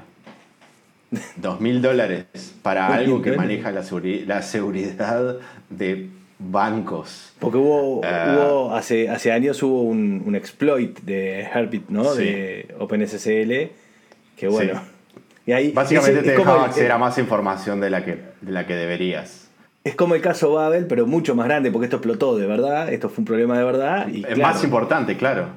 2.000 dólares para algo que maneja la, la seguridad de bancos. Porque hubo, Ah. hubo hace, hace años hubo un, un exploit de Heartbeat, ¿no? Sí. De OpenSSL. Que bueno. Sí. Y ahí Básicamente es- te es dejaba el- acceder a más información de la que, de la que deberías. Es como el caso Babel, pero mucho más grande, porque esto explotó de verdad, esto fue un problema de verdad. Y, es claro, más importante, claro.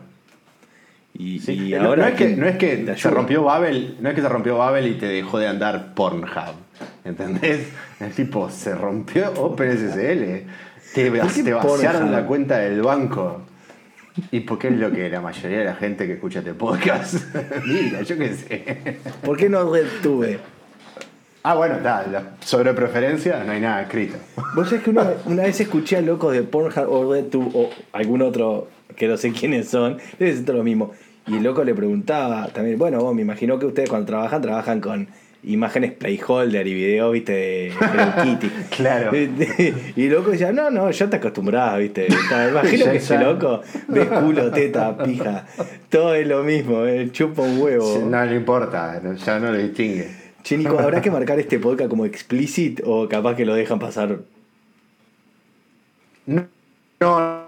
Y, Sí. y No- ahora. no, es que, ¿quién no es que se rompió Babel, no es que se rompió Babel y te dejó de andar Pornhub. ¿Entendés? Es tipo, se rompió OpenSSL. Te, ¿Por qué te vaciaron la cuenta del banco. Y porque es lo que la mayoría de la gente que escucha este podcast mira, yo qué sé. ¿Por qué no RedTube? Ah, bueno, está, sobre preferencia no hay nada escrito. Vos sabés que una, una vez escuché a locos de Pornhub o RedTube o algún otro que no sé quiénes son, debe ser todo lo mismo. Y el loco le preguntaba también, bueno, vos me imagino que ustedes cuando trabajan, trabajan con imágenes playholder y videos, viste, de Hello Kitty. Claro. Y el loco decía, no, no, ya te acostumbrás, viste. Está- Imagino que ese loco ves culo, teta, pija. Todo es lo mismo, eh, chupa un huevo. No le importa, ya no lo distingue. Che, Nico, ¿habrá que marcar este podcast como explicit o capaz que lo dejan pasar? No, no.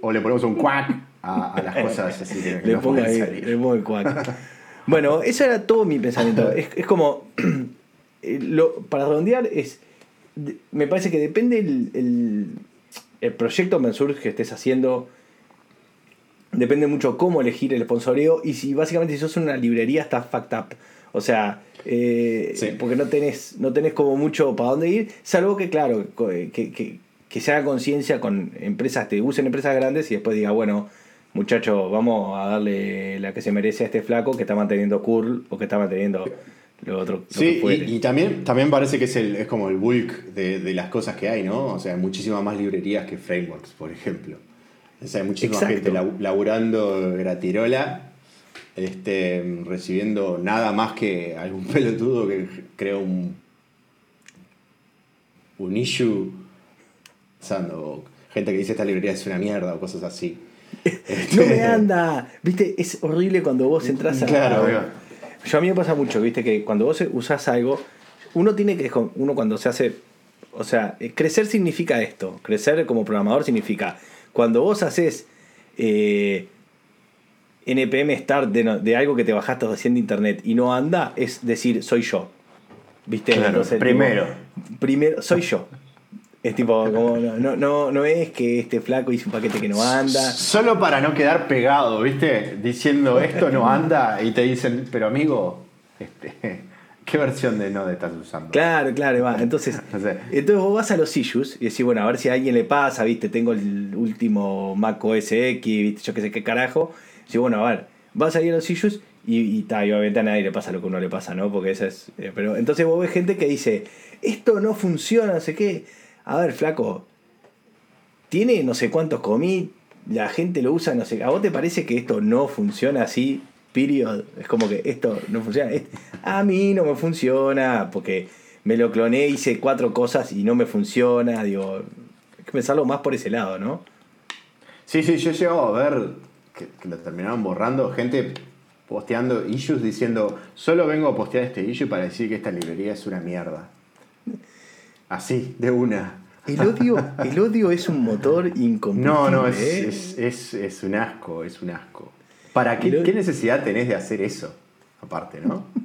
O le ponemos un cuac a, a las cosas así que, Le no pongo ahí, salir. le pongo el cuac. Bueno, eso era todo mi pensamiento. Es, es como. eh, lo- para redondear, es. Me parece que depende el, el, el proyecto open source que estés haciendo. Depende mucho cómo elegir el sponsoreo. Y si básicamente si sos una librería, estás fucked up. O sea, eh, Sí. porque no tenés, no tenés como mucho para dónde ir. Salvo que, claro, eh, que, que, que se haga conciencia con empresas, te usen empresas grandes y después diga, bueno, muchachos, vamos a darle la que se merece a este flaco que está manteniendo curl o que está manteniendo lo otro. lo Sí, y, y también, también parece que es, el, es como el bulk de, de las cosas que hay, ¿no? O sea, muchísimas más librerías que frameworks, por ejemplo. O sea, hay muchísima Exacto. gente labu- laburando gratirola, este, recibiendo nada más que algún pelotudo que creó un, un issue, usando gente que dice esta librería es una mierda o cosas así. No me anda. Viste, es horrible cuando vos entras a. Claro. Yo a mí me pasa mucho, viste, que cuando vos usás algo, uno tiene que. Uno cuando se hace. O sea, eh, crecer significa esto. Crecer como programador significa. Cuando vos haces. eh, NPM start de, de algo que te bajaste recién de internet y no anda, es decir, soy yo. ¿Viste? Claro, primero. primero, soy yo. Es tipo, como, no, no, no, es que este flaco hizo un paquete que no anda. Solo para no quedar pegado, ¿viste? Diciendo esto no anda y te dicen, pero amigo, este, ¿qué versión de Node estás usando? Claro, claro, va. Entonces, No sé. entonces vos vas a los issues y decís, bueno, a ver si a alguien le pasa, viste, tengo el último Mac OS X, viste, yo qué sé qué carajo. Bueno, a ver, vas ahí a los issues y, y, ta, y obviamente a nadie le pasa lo que uno le pasa, ¿no? Porque esa es. eh, pero entonces vos ves gente que dice, esto no funciona, no sé qué. A ver, flaco, tiene no sé cuántos commits, la gente lo usa, no sé. ¿A vos te parece que esto no funciona así? Period. Es como que esto no funciona. A mí no me funciona porque me lo cloné, hice cuatro cosas y no me funciona. Digo, hay que pensarlo más por ese lado, ¿no? Sí, sí, yo he llegado a ver que, que lo terminaron borrando, gente posteando issues diciendo, solo vengo a postear este issue para decir que esta librería es una mierda. Así, de una. El odio, el odio es un motor incompletible. No, no, es, ¿eh? es, es- es un asco, es un asco. ¿Para qué, qué necesidad tenés de hacer eso? Aparte, ¿no?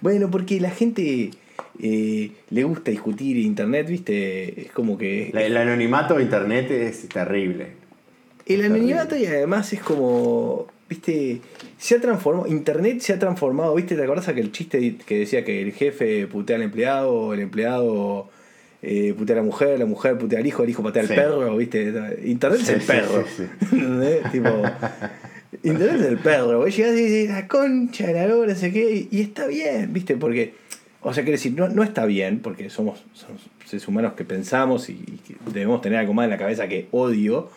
Bueno, porque la gente eh, le gusta discutir internet, ¿viste? Es como que... La- el anonimato de internet es terrible. El anonimato y además es como, viste, se ha transformado, Internet se ha transformado, viste, ¿te acordás aquel chiste que decía que el jefe putea al empleado, el empleado eh, putea a la mujer, la mujer putea al hijo, el hijo patea al Sí. perro, viste? Internet Sí, es el sí, perro. Tipo, Internet es el perro, vos llegás y dices, la concha la lora, no sé qué, y, está bien, viste, porque, o sea, quiere decir, no, no está bien, porque somos, somos seres humanos que pensamos y, y que debemos tener algo más en la cabeza que odio,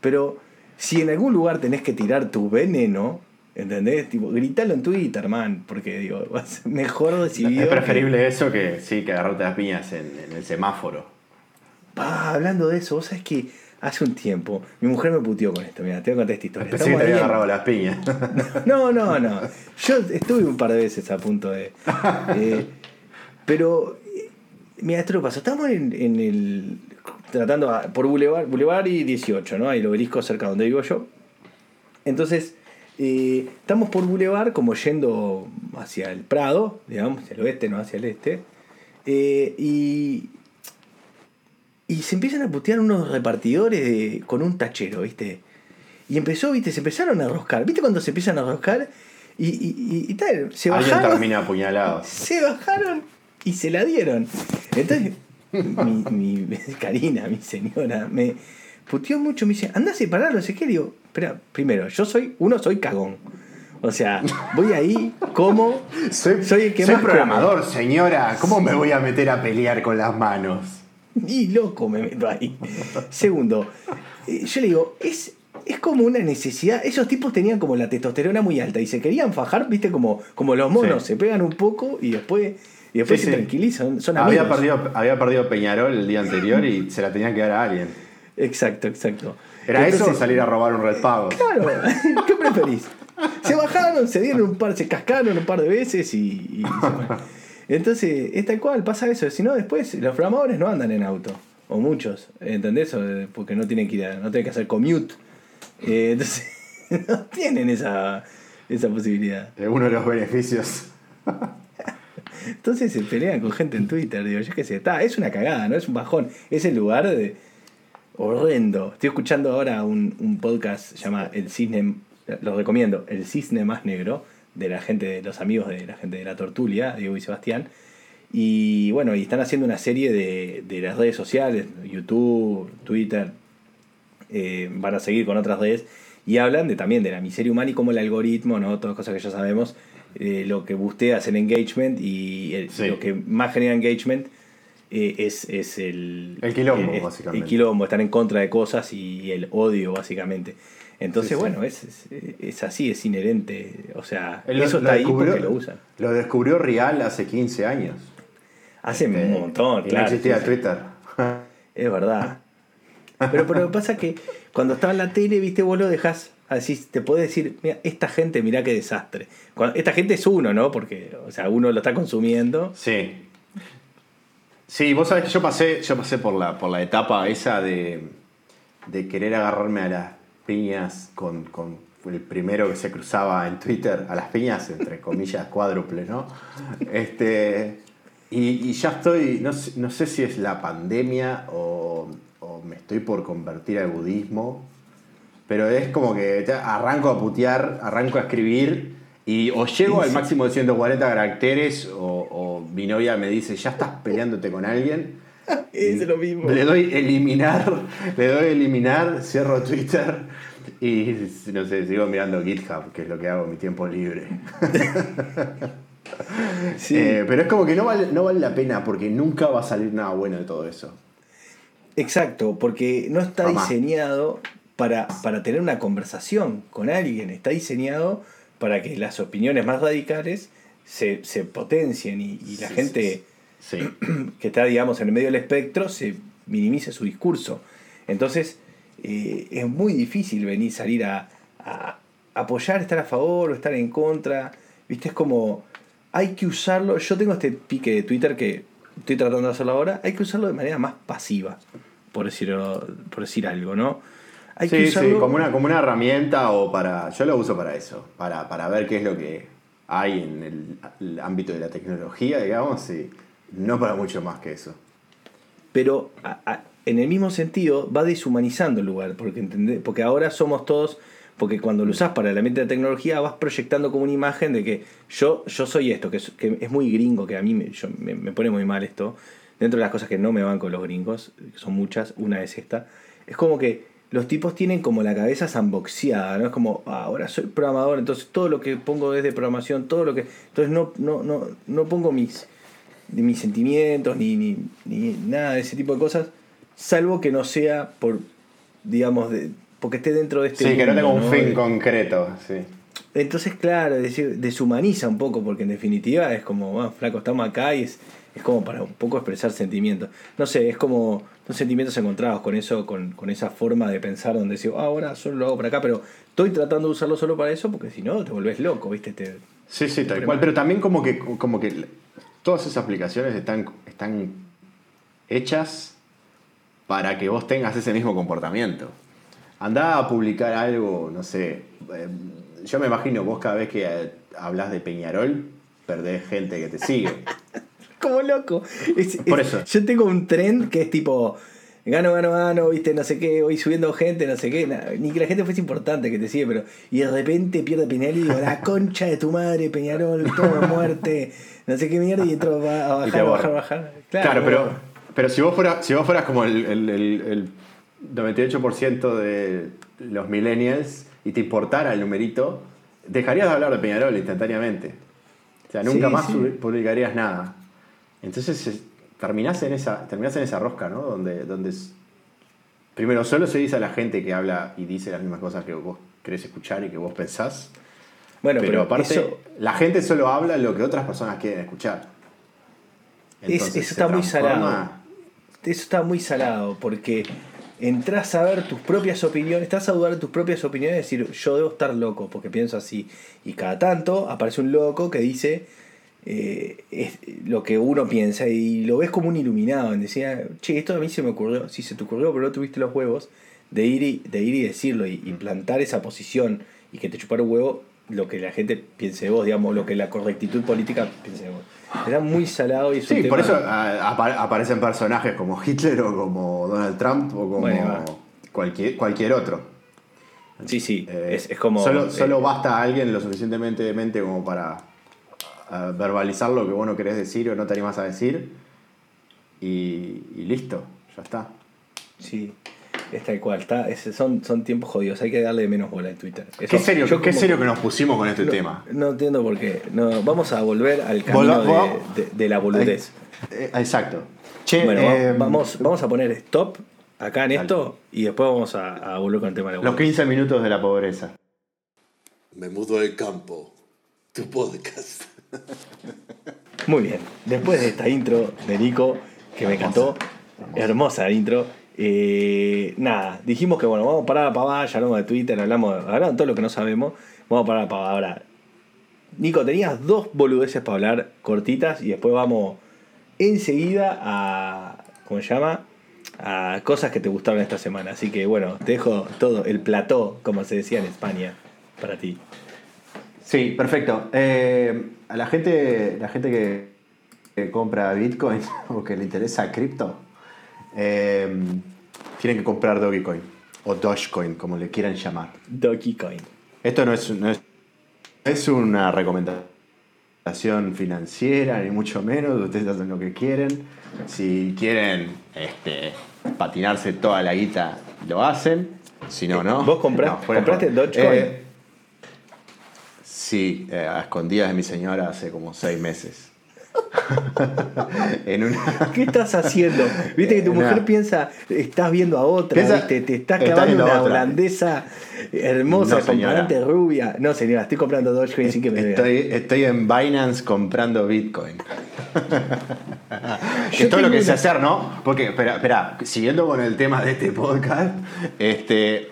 pero si en algún lugar tenés que tirar tu veneno, ¿entendés? Tipo, gritalo en Twitter, man, porque digo, mejor recibido. Es que- preferible eso que sí, que agarrarte las piñas en, en el semáforo. Pa, hablando de eso, vos sabés que hace un tiempo mi mujer me puteó con esto, mira, te voy a contar esta historia. Pensé que te había agarrado las piñas. No, no, no. Yo estuve un par de veces a punto de. eh, pero. eh, Mira, esto lo pasó. Estamos en, en el. Tratando a- por Boulevard, Boulevard y 18, ¿no? Hay el obelisco cerca donde vivo yo. Entonces, eh, estamos por Boulevard como yendo hacia el Prado, digamos, hacia el oeste, no hacia el este. Eh, y. Y se empiezan a putear unos repartidores de- con un tachero, ¿viste? Y empezó, ¿viste? Se empezaron a roscar. ¿Viste cuando se empiezan a roscar? Y, y, y- tal, se Alguien bajaron. termina apuñalado. Se bajaron y se la dieron. Entonces, mi, mi Karina, mi señora, me puteó mucho. Me dice, anda a separarlo. Le digo, espera, primero, yo soy, uno, soy cagón. O sea, voy ahí, como. Soy, Soy el que soy más programador, señora. ¿Cómo me voy a meter a pelear con las manos? Ni loco me meto ahí. Segundo, eh, yo le digo, es, es como una necesidad. Esos tipos tenían como la testosterona muy alta y se querían fajar, viste, como, como los monos, Sí. se pegan un poco y después, y después Sí, se sí. tranquilizan. Son Había perdido, había perdido Peñarol el día anterior y se la tenían que dar a alguien. Exacto, exacto. ¿Era eso o salir a robar un red pago? Claro, ¿qué preferís? Se bajaron, se dieron un par, se cascaron un par de veces y, y se fueron. Entonces, es tal cual, pasa eso. Si no, después los programadores no andan en auto. O muchos, ¿entendés? Eh, Porque no tienen que ir a- no tienen que hacer commute. Eh, entonces, no tienen esa, esa posibilidad. Es uno de los beneficios. Entonces se pelean con gente en Twitter, digo, yo qué sé, está, es una cagada, ¿no? Es un bajón. Es el lugar de horrendo. Estoy escuchando ahora un, un podcast se llama El Cisne, lo recomiendo, El Cisne Más Negro, de la gente, de los amigos de la gente de la Tortulia, Diego y Sebastián. Y bueno, y están haciendo una serie de, de las redes sociales, YouTube, Twitter, eh, van a seguir con otras redes y hablan de, también de la miseria humana y cómo el algoritmo, ¿no? todas cosas que ya sabemos, eh, lo que bustea es el engagement y el- Sí. lo que más genera engagement eh, es, es el... El quilombo, eh, es- básicamente. El quilombo, están en contra de cosas y el odio, básicamente. Entonces, Sí, bueno, es, es, es así, es inherente. O sea, eso lo está ahí porque lo usan. Lo descubrió Real hace 15 años. Hace Eh, un montón, y claro. No existía sí. Twitter. Es verdad. Pero, pero lo que pasa es que cuando estaba en la tele, viste, vos lo dejás así, te podés decir, mira, esta gente, mirá qué desastre. Cuando- esta gente es uno, ¿no? Porque, o sea, uno lo está consumiendo. Sí. Sí, vos sabés que yo pasé, yo pasé por la, por la etapa esa de, de querer agarrarme a las piñas con, con el primero que se cruzaba en Twitter, a las piñas, entre comillas, cuádruple, ¿no? Este, y, ya estoy, no no sé si es la pandemia o, o me estoy por convertir al budismo, pero es como que arranco a putear, arranco a escribir y o llego al máximo de 140 caracteres o, o mi novia me dice, ya estás peleándote con alguien. Es lo mismo. Le doy eliminar, le doy eliminar, cierro Twitter y no sé, sigo mirando GitHub, que es lo que hago en mi tiempo libre. Sí. Eh, pero es como que no vale, no vale la pena porque nunca va a salir nada bueno de todo eso. Exacto, porque no está Mamá. diseñado para, para tener una conversación con alguien, está diseñado para que las opiniones más radicales se, se potencien y, y la Sí, gente Sí. que está, digamos, en el medio del espectro se minimice su discurso. Entonces, eh, es muy difícil venir, salir a, a apoyar, estar a favor o estar en contra. ¿Viste? Es como, hay que usarlo. Yo tengo este pique de Twitter que estoy tratando de hacerlo ahora. Hay que usarlo de manera más pasiva, por, decirlo, por decir algo, ¿no? Hay que Sí, sí, como una, como una herramienta o para. Yo lo uso para eso, para, para ver qué es lo que hay en el, el ámbito de la tecnología, digamos, y no para mucho más que eso. pero a- a- en el mismo sentido va deshumanizando el lugar, porque, ¿entendés? porque ahora somos todos, porque cuando lo usás para el ambiente de tecnología vas proyectando como una imagen de que yo, yo soy esto, que es, que es muy gringo, que a mí me, yo- me, me pone muy mal esto, dentro de las cosas que no me van con los gringos, que son muchas, una es esta, es como que los tipos tienen como la cabeza zamboxeada, ¿no? Es como, ah, ahora soy programador, entonces todo lo que pongo es de programación, todo lo que... Entonces no, no, no, no pongo mis, mis sentimientos ni, ni, ni nada de ese tipo de cosas, salvo que no sea por, digamos, de, porque esté dentro de este... Sí, que no tenga un fin De- concreto, sí. Entonces, claro, es decir, deshumaniza un poco, porque en definitiva es como, "Ah, flaco, estamos acá y es, es como para un poco expresar sentimientos. No sé, es como son sentimientos encontrados con eso, con, con esa forma de pensar donde decís, "Ah, ahora solo lo hago para acá, pero estoy tratando de usarlo solo para eso, porque si no te volvés loco, ¿viste? Te, Sí, sí, tal Siempre cual. Pero también como que, como que todas esas aplicaciones están, están hechas para que vos tengas ese mismo comportamiento. Andá a publicar algo, no sé. eh, yo me imagino vos cada vez que eh, hablas de Peñarol, perdés gente que te sigue. como loco. Es- Por es- eso. Yo tengo un tren que es tipo, gano, gano, gano, viste, no sé qué, voy subiendo gente, no sé qué, na- ni que la gente fuese importante que te sigue, pero y de repente pierde Peñarol y digo, la concha de tu madre, Peñarol, todo muerte, no sé qué mierda, y entro a, a bajar, a bajar, a bajar. Claro, bueno. pero, pero si, vos fueras, si vos fueras como el, el- el- el 98% de los millennials y te importara el numerito, dejarías de hablar de Peñarol instantáneamente. O sea, nunca Sí, más sí. publicarías nada. Entonces es- terminás en esa, terminás en esa rosca, ¿no? Donde, donde es- primero solo se dice a la gente que habla y dice las mismas cosas que vos querés escuchar y que vos pensás. Bueno, pero, pero, aparte, eso, la gente solo habla lo que otras personas quieren escuchar. Es- Entonces, eso está muy salado. eso está muy salado, porque entras a ver tus propias opiniones, estás a dudar de tus propias opiniones y decir, yo debo estar loco, porque pienso así. Y cada tanto aparece un loco que dice eh, es lo que uno piensa y lo ves como un iluminado, decir, che, esto a mí se me ocurrió, sí se te ocurrió, pero no tuviste los huevos de ir y, de ir y decirlo y, y plantar esa posición y que te chupara un huevo lo que la gente piense de vos, digamos, lo que la correctitud política piense de vos. Era muy salado y es un Sí, por eso ah, apa- aparecen personajes como Hitler o como Donald Trump o como Bueno, cualquier, cualquier otro. Sí, sí, Eh, es, es como... Solo, eh, solo basta alguien lo suficientemente demente como para verbalizar lo que vos no querés decir o no te animás a decir y, y listo, ya está. Sí, es tal cual. Está, es- son, son tiempos jodidos, hay que darle menos bola en Twitter. Eso- Qué serio, yo qué como- serio que nos pusimos con este no, tema. No entiendo por qué. No, vamos a volver al camino de, de- de la boludez. Eh, exacto. Che, Bueno, eh, vamos, vamos a poner stop acá en esto y después vamos a, a volver con el tema de la Los 15 minutos de la pobreza. Me mudo al campo. Tu podcast. Muy bien, después de esta intro de Nico, que me encantó, hermosa intro, eh, nada, dijimos que bueno, vamos a parar la pavada, ya hablamos de Twitter, hablamos, hablamos de todo lo que no sabemos, vamos a parar la pavada. Ahora, Nico, tenías dos boludeces para hablar cortitas y después vamos enseguida a, ¿cómo se llama? A cosas que te gustaron esta semana. Así que bueno, te dejo todo el plató, como se decía en España, para ti. Sí, perfecto. Eh, a la gente, la gente que, que compra Bitcoin o que le interesa cripto, eh, tienen que comprar Dogecoin o Dogecoin, como le quieran llamar. Dogecoin. Esto no es, no es, es una recomendación financiera, ni mucho menos. Ustedes hacen lo que quieren. Si quieren este, patinarse toda la guita, lo hacen. Si no, no. ¿Vos compras- No, de compraste. Dogecoin? Eh, sí, eh, a escondidas de mi señora hace como seis meses. en una. ¿Qué estás haciendo? Viste que tu mujer piensa, estás viendo a otra, Piensa- ¿viste? te estás clavando una otra. holandesa hermosa, No, componente rubia. No, señora, estoy comprando Dogecoin sin que me. Estoy, estoy en Binance comprando Bitcoin. que es todo lo que sé una- hacer, ¿no? Porque, espera, espera, siguiendo con el tema de este podcast, este,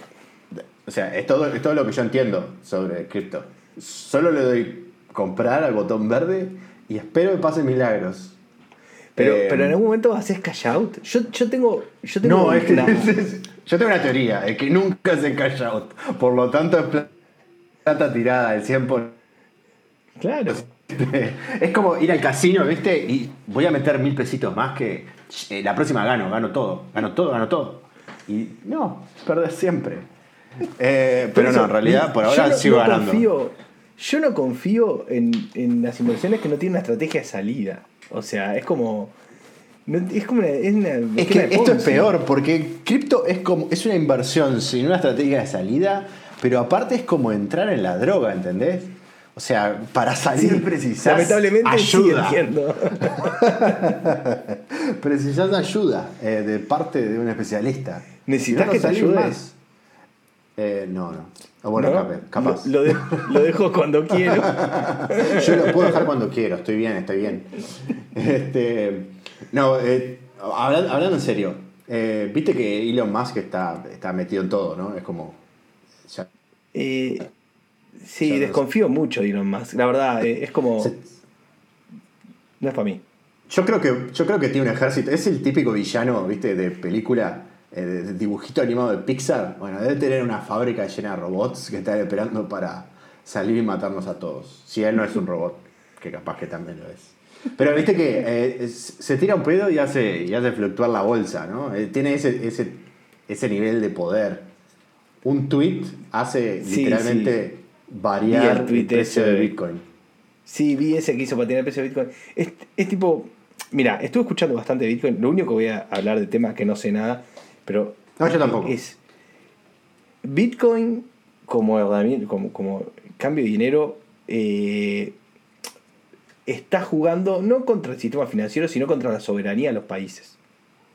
o sea, es todo, es todo lo que yo entiendo sobre cripto. Solo le doy comprar al botón verde y espero que pasen milagros. Pero, Eh, pero en algún momento haces cash out. Yo, yo tengo. Yo tengo No, es que una- yo tengo una teoría, es que nunca se cash out. Por lo tanto, es pla- plata tirada del 100%. Claro. Es como ir al casino, ¿viste? Y voy a meter mil pesitos más que eh, la próxima gano, gano todo, gano todo, gano todo. Y no, perder siempre. Eh, pero no, en realidad por ahora no- sigo no ganando. confío- yo no confío en, en las inversiones que no tienen una estrategia de salida. O sea, es como. no- es como una. Es, una Es esquema que esto es peor, porque cripto es como es una inversión sin una estrategia de salida, pero aparte es como entrar en la droga, ¿entendés? O sea, para salir Sí, precisas Lamentablemente sí ayuda. entiendo. Precisas ayuda eh, de parte de un especialista. ¿Necesitas Si no, que te ayude? más. Eh, no, no. O bueno, ¿No? capaz. Lo, lo de- lo dejo cuando quiero. Yo lo puedo dejar cuando quiero, estoy bien, estoy bien. Este, no, eh, hablan- hablando, en serio, eh, viste que Elon Musk está, está metido en todo, ¿no? Es como. ya- Eh, sí, no desconfío mucho de Elon Musk. La verdad, eh, es como. se- No es para mí. yo, creo que, yo creo que tiene un ejército. Es el típico villano, viste, de película, eh, dibujito animado de Pixar. Bueno, debe tener una fábrica llena de robots que están esperando para salir y matarnos a todos. Si él no es un robot, que capaz que también lo es. Pero viste que eh, se tira un pedo y hace, y hace fluctuar la bolsa, ¿no? Eh, tiene ese, ese, ese nivel de poder. Un tweet hace Sí, literalmente Vi variar el el, precio ese. de Bitcoin. Sí, vi ese que hizo patinar el precio de Bitcoin. Es, es tipo. Mira, estuve escuchando bastante Bitcoin. Lo único que voy a hablar de temas que no sé nada, pero. No, yo tampoco. Es. Bitcoin como como, como cambio de dinero, eh, está jugando no contra el sistema financiero, sino contra la soberanía de los países.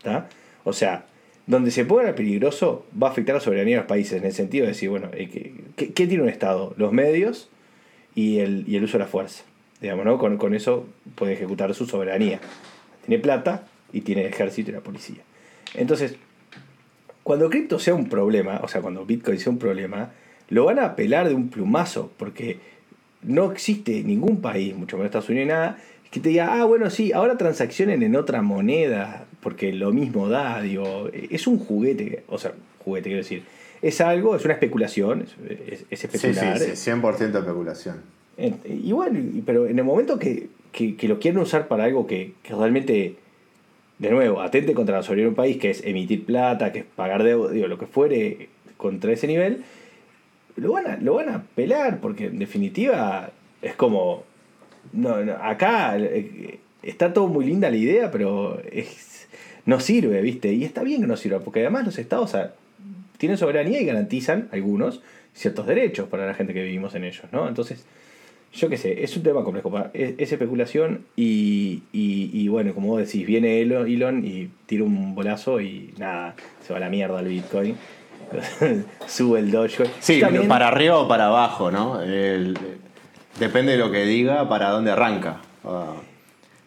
¿tá? O sea, donde se ponga peligroso va a afectar a la soberanía de los países, en el sentido de decir, bueno, eh, ¿qué, qué- qué tiene un Estado? Los medios y el, y el uso de la fuerza. Digamos, ¿no? Con, con eso puede ejecutar su soberanía. Tiene plata y tiene el ejército y la policía. Entonces, cuando cripto sea un problema, o sea, cuando Bitcoin sea un problema, lo van a apelar de un plumazo, porque no existe ningún país, mucho menos Estados Unidos, nada, que te diga, ah, bueno, sí, ahora transaccionen en otra moneda, porque lo mismo da, digo, es un juguete, o sea, juguete quiero decir, es algo, es una especulación, es, es- es Sí, especular. sí, sí, 100% especulación. Y bueno, pero en el momento que, que- que lo quieren usar para algo que, que realmente, de nuevo, atente contra la soberanía de un país, que es emitir plata, que es pagar deuda, digo, lo que fuere contra ese nivel, lo van a, lo van a pelar, porque en definitiva es como. No, no, acá eh, está todo muy linda la idea, pero es, no sirve, ¿viste? Y está bien que no sirva, porque además los estados tienen soberanía y garantizan, algunos, ciertos derechos para la gente que vivimos en ellos, ¿no? Entonces, yo qué sé, es un tema complejo. Es, es especulación y, y, y bueno, como vos decís, viene Elon, y tira un bolazo y nada, se va a la mierda el Bitcoin. Sube el Dogecoin. Sí, También- para arriba o para abajo, ¿no? El- depende de lo que diga, para dónde arranca.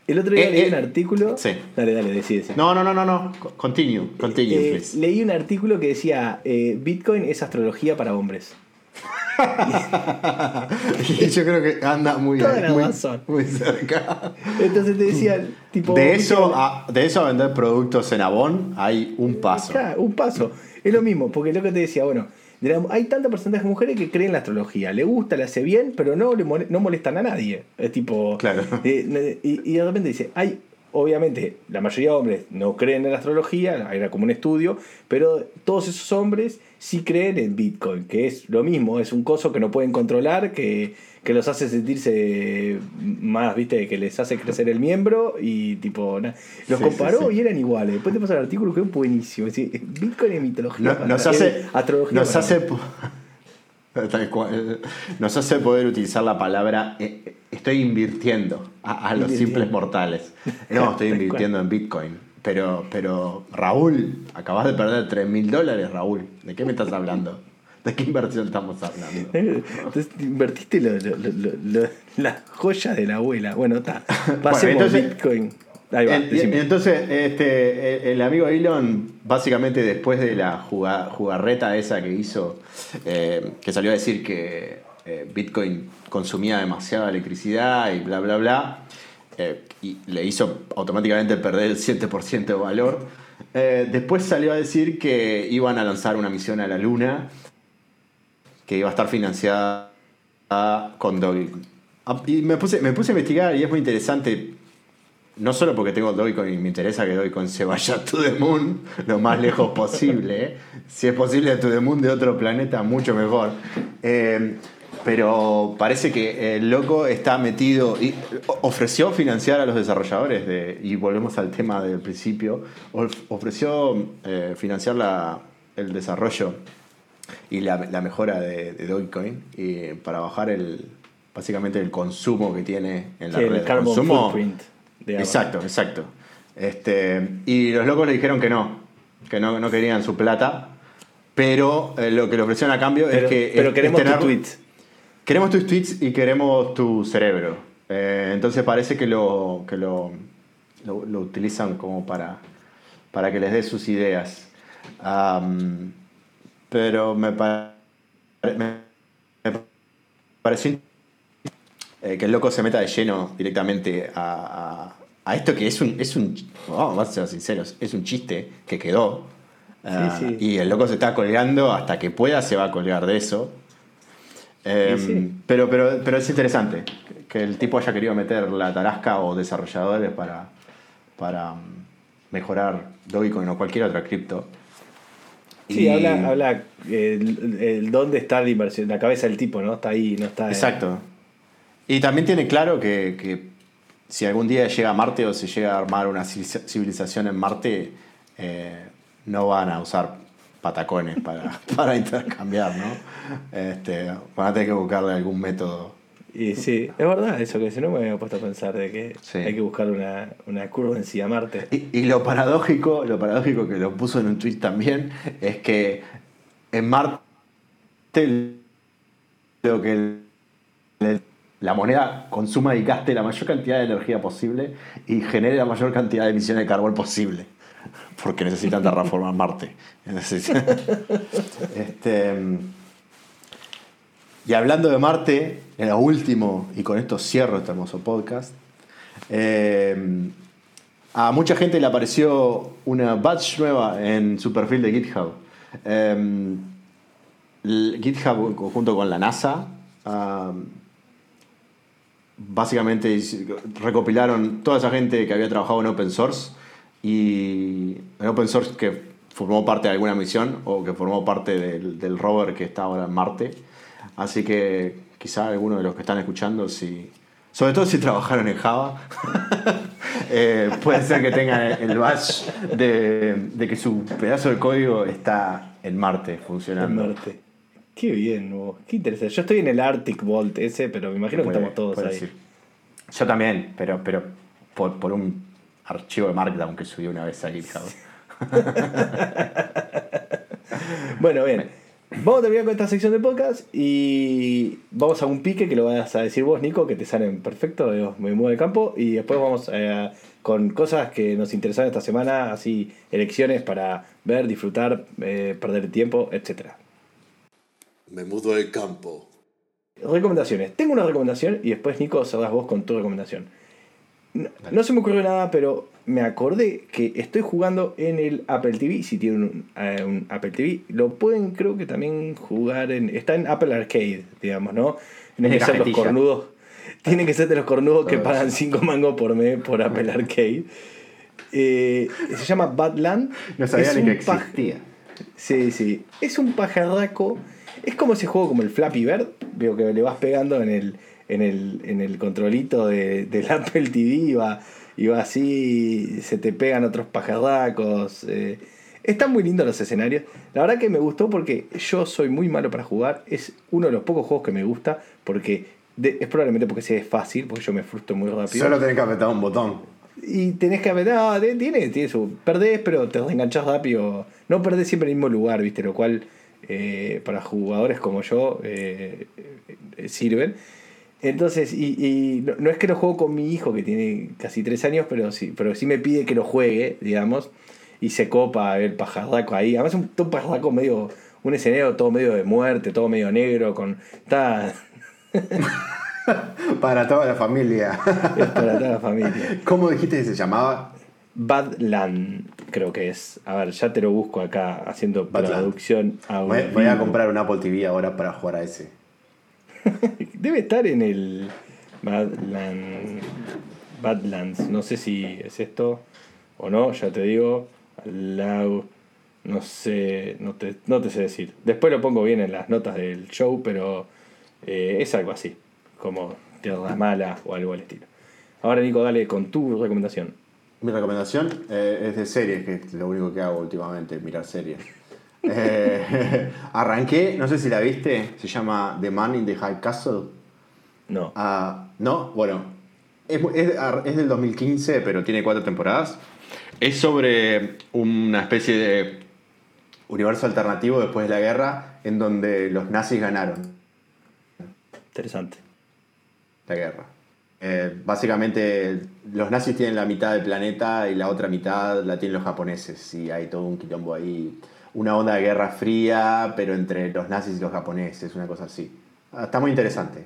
El otro día Eh, leí eh, un artículo. sí. Dale, dale, decí. No, no, no, no, no. Continue, continue, Eh, please. leí un artículo que decía eh, Bitcoin es astrología para hombres. Y yo creo que anda muy, Toda la muy, razón. muy cerca. Entonces te decían, tipo. De eso, "Ah, a, de eso a vender productos en Avon hay un paso. Claro, un paso. Es lo mismo, porque lo que te decía, bueno, la- hay tanto porcentaje de mujeres que creen la astrología. Le gusta, le hace bien, pero no, le mole- no molestan a nadie. Es tipo. Claro. eh, y, y de repente dice, hay. Obviamente, la mayoría de hombres no creen en la astrología, era como un estudio, pero todos esos hombres sí creen en Bitcoin, que es lo mismo, es un coso que no pueden controlar, que, que los hace sentirse más, viste, que les hace crecer el miembro y tipo, na- los Sí, comparó sí, sí. y eran iguales. Después te pasa el artículo que es buenísimo. es decir, Bitcoin es mitología. No- nos hace, astrología nos hace, tal cual, nos hace poder utilizar la palabra eh, estoy invirtiendo a, a los simples mortales. No, estoy invirtiendo en Bitcoin. Pero, pero Raúl, acabas de perder 3 mil dólares, Raúl. ¿De qué me estás hablando? ¿De qué inversión estamos hablando? Entonces invertiste lo- lo- de la abuela. Bueno, está. Pasemos entonces- Bitcoin. Ahí va, entonces, este, el, amigo Elon, básicamente después de la juga- jugarreta esa que hizo, eh, que salió a decir que eh, Bitcoin consumía demasiada electricidad y bla, bla, bla, eh, y le hizo automáticamente perder el 7% de valor, después salió a decir que iban a lanzar una misión a la Luna que iba a estar financiada con Dogecoin. Ah, Y me puse, me puse a investigar y es muy interesante no solo porque tengo Dogecoin y me interesa que Dogecoin se vaya a To The Moon lo más lejos posible. ¿eh? Si es posible a To The Moon de otro planeta, mucho mejor. Eh, pero parece que el loco está metido y ofreció financiar a los desarrolladores de, y volvemos al tema del principio, of- ofreció eh, financiar la- el desarrollo y la, la mejora de, de Dogecoin y para bajar el básicamente el consumo que tiene en la Sí, red. el carbon Consumo- footprint. Exacto, exacto. Este, y los locos le dijeron que no, que no, no querían su plata, pero eh, lo que le ofrecieron a cambio Pero, es que... pero es- queremos es tu tener- tweet. Queremos tus tweets y queremos tu cerebro. Eh, entonces parece que lo, que lo, lo, lo utilizan como para, para que les dé sus ideas. Pero me, pa- me, me pareció eh, que el loco se meta de lleno directamente a, a- a esto que es un, es un oh, vamos a ser sinceros, es un chiste que quedó. Ah, sí. Y el loco se está colgando hasta que pueda, se va a colgar de eso. Eh, Sí, sí. Pero, pero, pero es interesante que el tipo haya querido meter la tarasca o desarrolladores para, para mm, mejorar Dogecoin o cualquier otra cripto. Sí, Y- habla, habla el, el dónde está la inversión, la cabeza del tipo, ¿no? Está ahí, no está. Exacto. Y también tiene claro que, que si algún día llega a Marte o se llega a armar una civiliza- civilización en Marte, eh, no van a usar patacones para, para intercambiar, ¿no? Este, van a tener que buscarle algún método. Y sí, es verdad eso que dice, no me había puesto a pensar de que Sí. hay que buscar una, una currency a Marte. Y, y lo paradójico, lo paradójico que lo puso en un tweet también, es que en Marte lo que el- el- la moneda consuma y gaste la mayor cantidad de energía posible y genere la mayor cantidad de emisiones de carbón posible. Porque necesitan terraformar Marte. Este, y hablando de Marte, en lo último, y con esto cierro este hermoso podcast, eh, a mucha gente le apareció una badge nueva en su perfil de GitHub. Eh, GitHub junto con la NASA ah, básicamente recopilaron toda esa gente que había trabajado en open source y en open source que formó parte de alguna misión o que formó parte del, rover que está ahora en Marte. Así que quizá algunos de los que están escuchando, si, sobre todo si trabajaron en Java, eh, puede ser que tengan el badge de, de que su pedazo de código está en Marte En funcionando. Marte. Qué bien. Qué interesante. Yo estoy en el Arctic Vault ese, pero me imagino que estamos todos ahí. decir. Yo también, pero, pero por, por un archivo de Markdown que subí una vez a GitHub. Bueno, bien. Vamos a terminar con esta sección de podcast y vamos a un pique que lo vas a decir vos, Nico, que te salen perfecto. yo Me muevo de campo y después vamos eh, con cosas que nos interesaron esta semana, así elecciones para ver, disfrutar, eh, perder tiempo, etc. Me mudo al campo. Recomendaciones. Tengo una recomendación y después, Nico, cerrás vos con tu recomendación. No, no se me ocurrió nada, pero me acordé que estoy jugando en el Apple TV. Si tienen un, eh, un Apple TV, lo pueden, creo que también jugar en. Está en Apple Arcade, digamos, ¿no? Tienen que ser los cornudos. Tienen que ser de los cornudos que Todos. pagan 5 mangos por mes por Apple Arcade. Eh, se llama Badland. No sabía Es ni que existía. Sí, sí. Es un pajarraco. Es como ese juego como el Flappy Bird. Veo que le vas pegando en el, en el, en el controlito de, del Apple TV y va, y va así. Se te pegan otros pajarracos. eh. Están muy lindos los escenarios. La verdad que me gustó porque yo soy muy malo para jugar. Es uno de los pocos juegos que me gusta. Porque de- es probablemente porque sea fácil. Porque yo me frustro muy rápido. Solo tenés que apretar un botón. Y tenés que apretar, no, te- tiene, tiene su. Perdés, pero te reenganchás rápido. No perdés siempre en el mismo lugar, ¿viste? Lo cual eh, para jugadores como yo eh, eh, sirven. Entonces, y, y no, no es que lo juego con mi hijo que tiene casi tres años, pero sí, pero sí me pide que lo juegue, digamos. Y se copa el pajarraco ahí. Además, un, un pajarraco medio. Un escenario todo medio de muerte, todo medio negro, con. Está. Para toda la familia. Es para toda la familia. ¿Cómo dijiste que se llamaba? Badland, creo que es. A ver, ya te lo busco acá haciendo Badland. traducción a Voy, voy a comprar un Apple TV ahora para jugar a ese. Debe estar en el Badland, Badlands. No sé si es esto o no, ya te digo. Allow, no sé, no te, no te sé decir. Después lo pongo bien en las notas del show, pero eh, es algo así, como Tierra Mala o algo al estilo. Ahora, Nico, dale con tu recomendación. Mi recomendación eh, es de series, que es lo único que hago últimamente, mirar series. Eh, arranqué, no sé si la viste, se llama The Man in the High Castle. No. Ah, no, bueno, es, es, es del 2015, pero tiene cuatro temporadas. Es sobre una especie de universo alternativo después de la guerra, en donde los nazis ganaron Interesante. la guerra. Eh, básicamente, los nazis tienen la mitad del planeta y la otra mitad la tienen los japoneses. Y hay todo un quilombo ahí. Una onda de guerra fría, pero entre los nazis y los japoneses, una cosa así. Ah, Está muy interesante.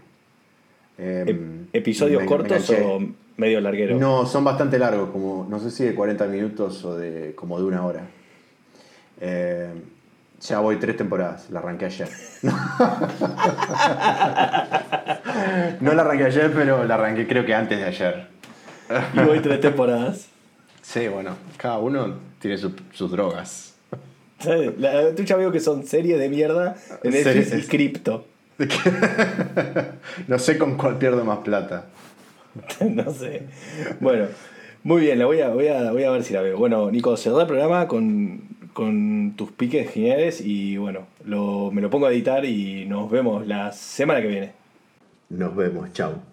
Eh, Ep- ¿Episodios me- cortos o medio larguero? No, son bastante largos, como no sé si de 40 minutos o de como de una hora. Eh, ya voy tres temporadas, la arranqué ayer. no la arranqué ayer, pero la arranqué creo que antes de ayer. Y voy tres temporadas. Sí, bueno, cada uno tiene su- sus drogas. ¿Sabes? La, tú ya veo que son series de mierda de Netflix Series. y cripto. no sé con cuál pierdo más plata. no sé. Bueno, muy bien, la voy a, voy a, voy a ver si la veo. Bueno, Nico, cerrá el programa con, con tus piques geniales y bueno, lo, me lo pongo a editar y nos vemos la semana que viene. Nos vemos, chao.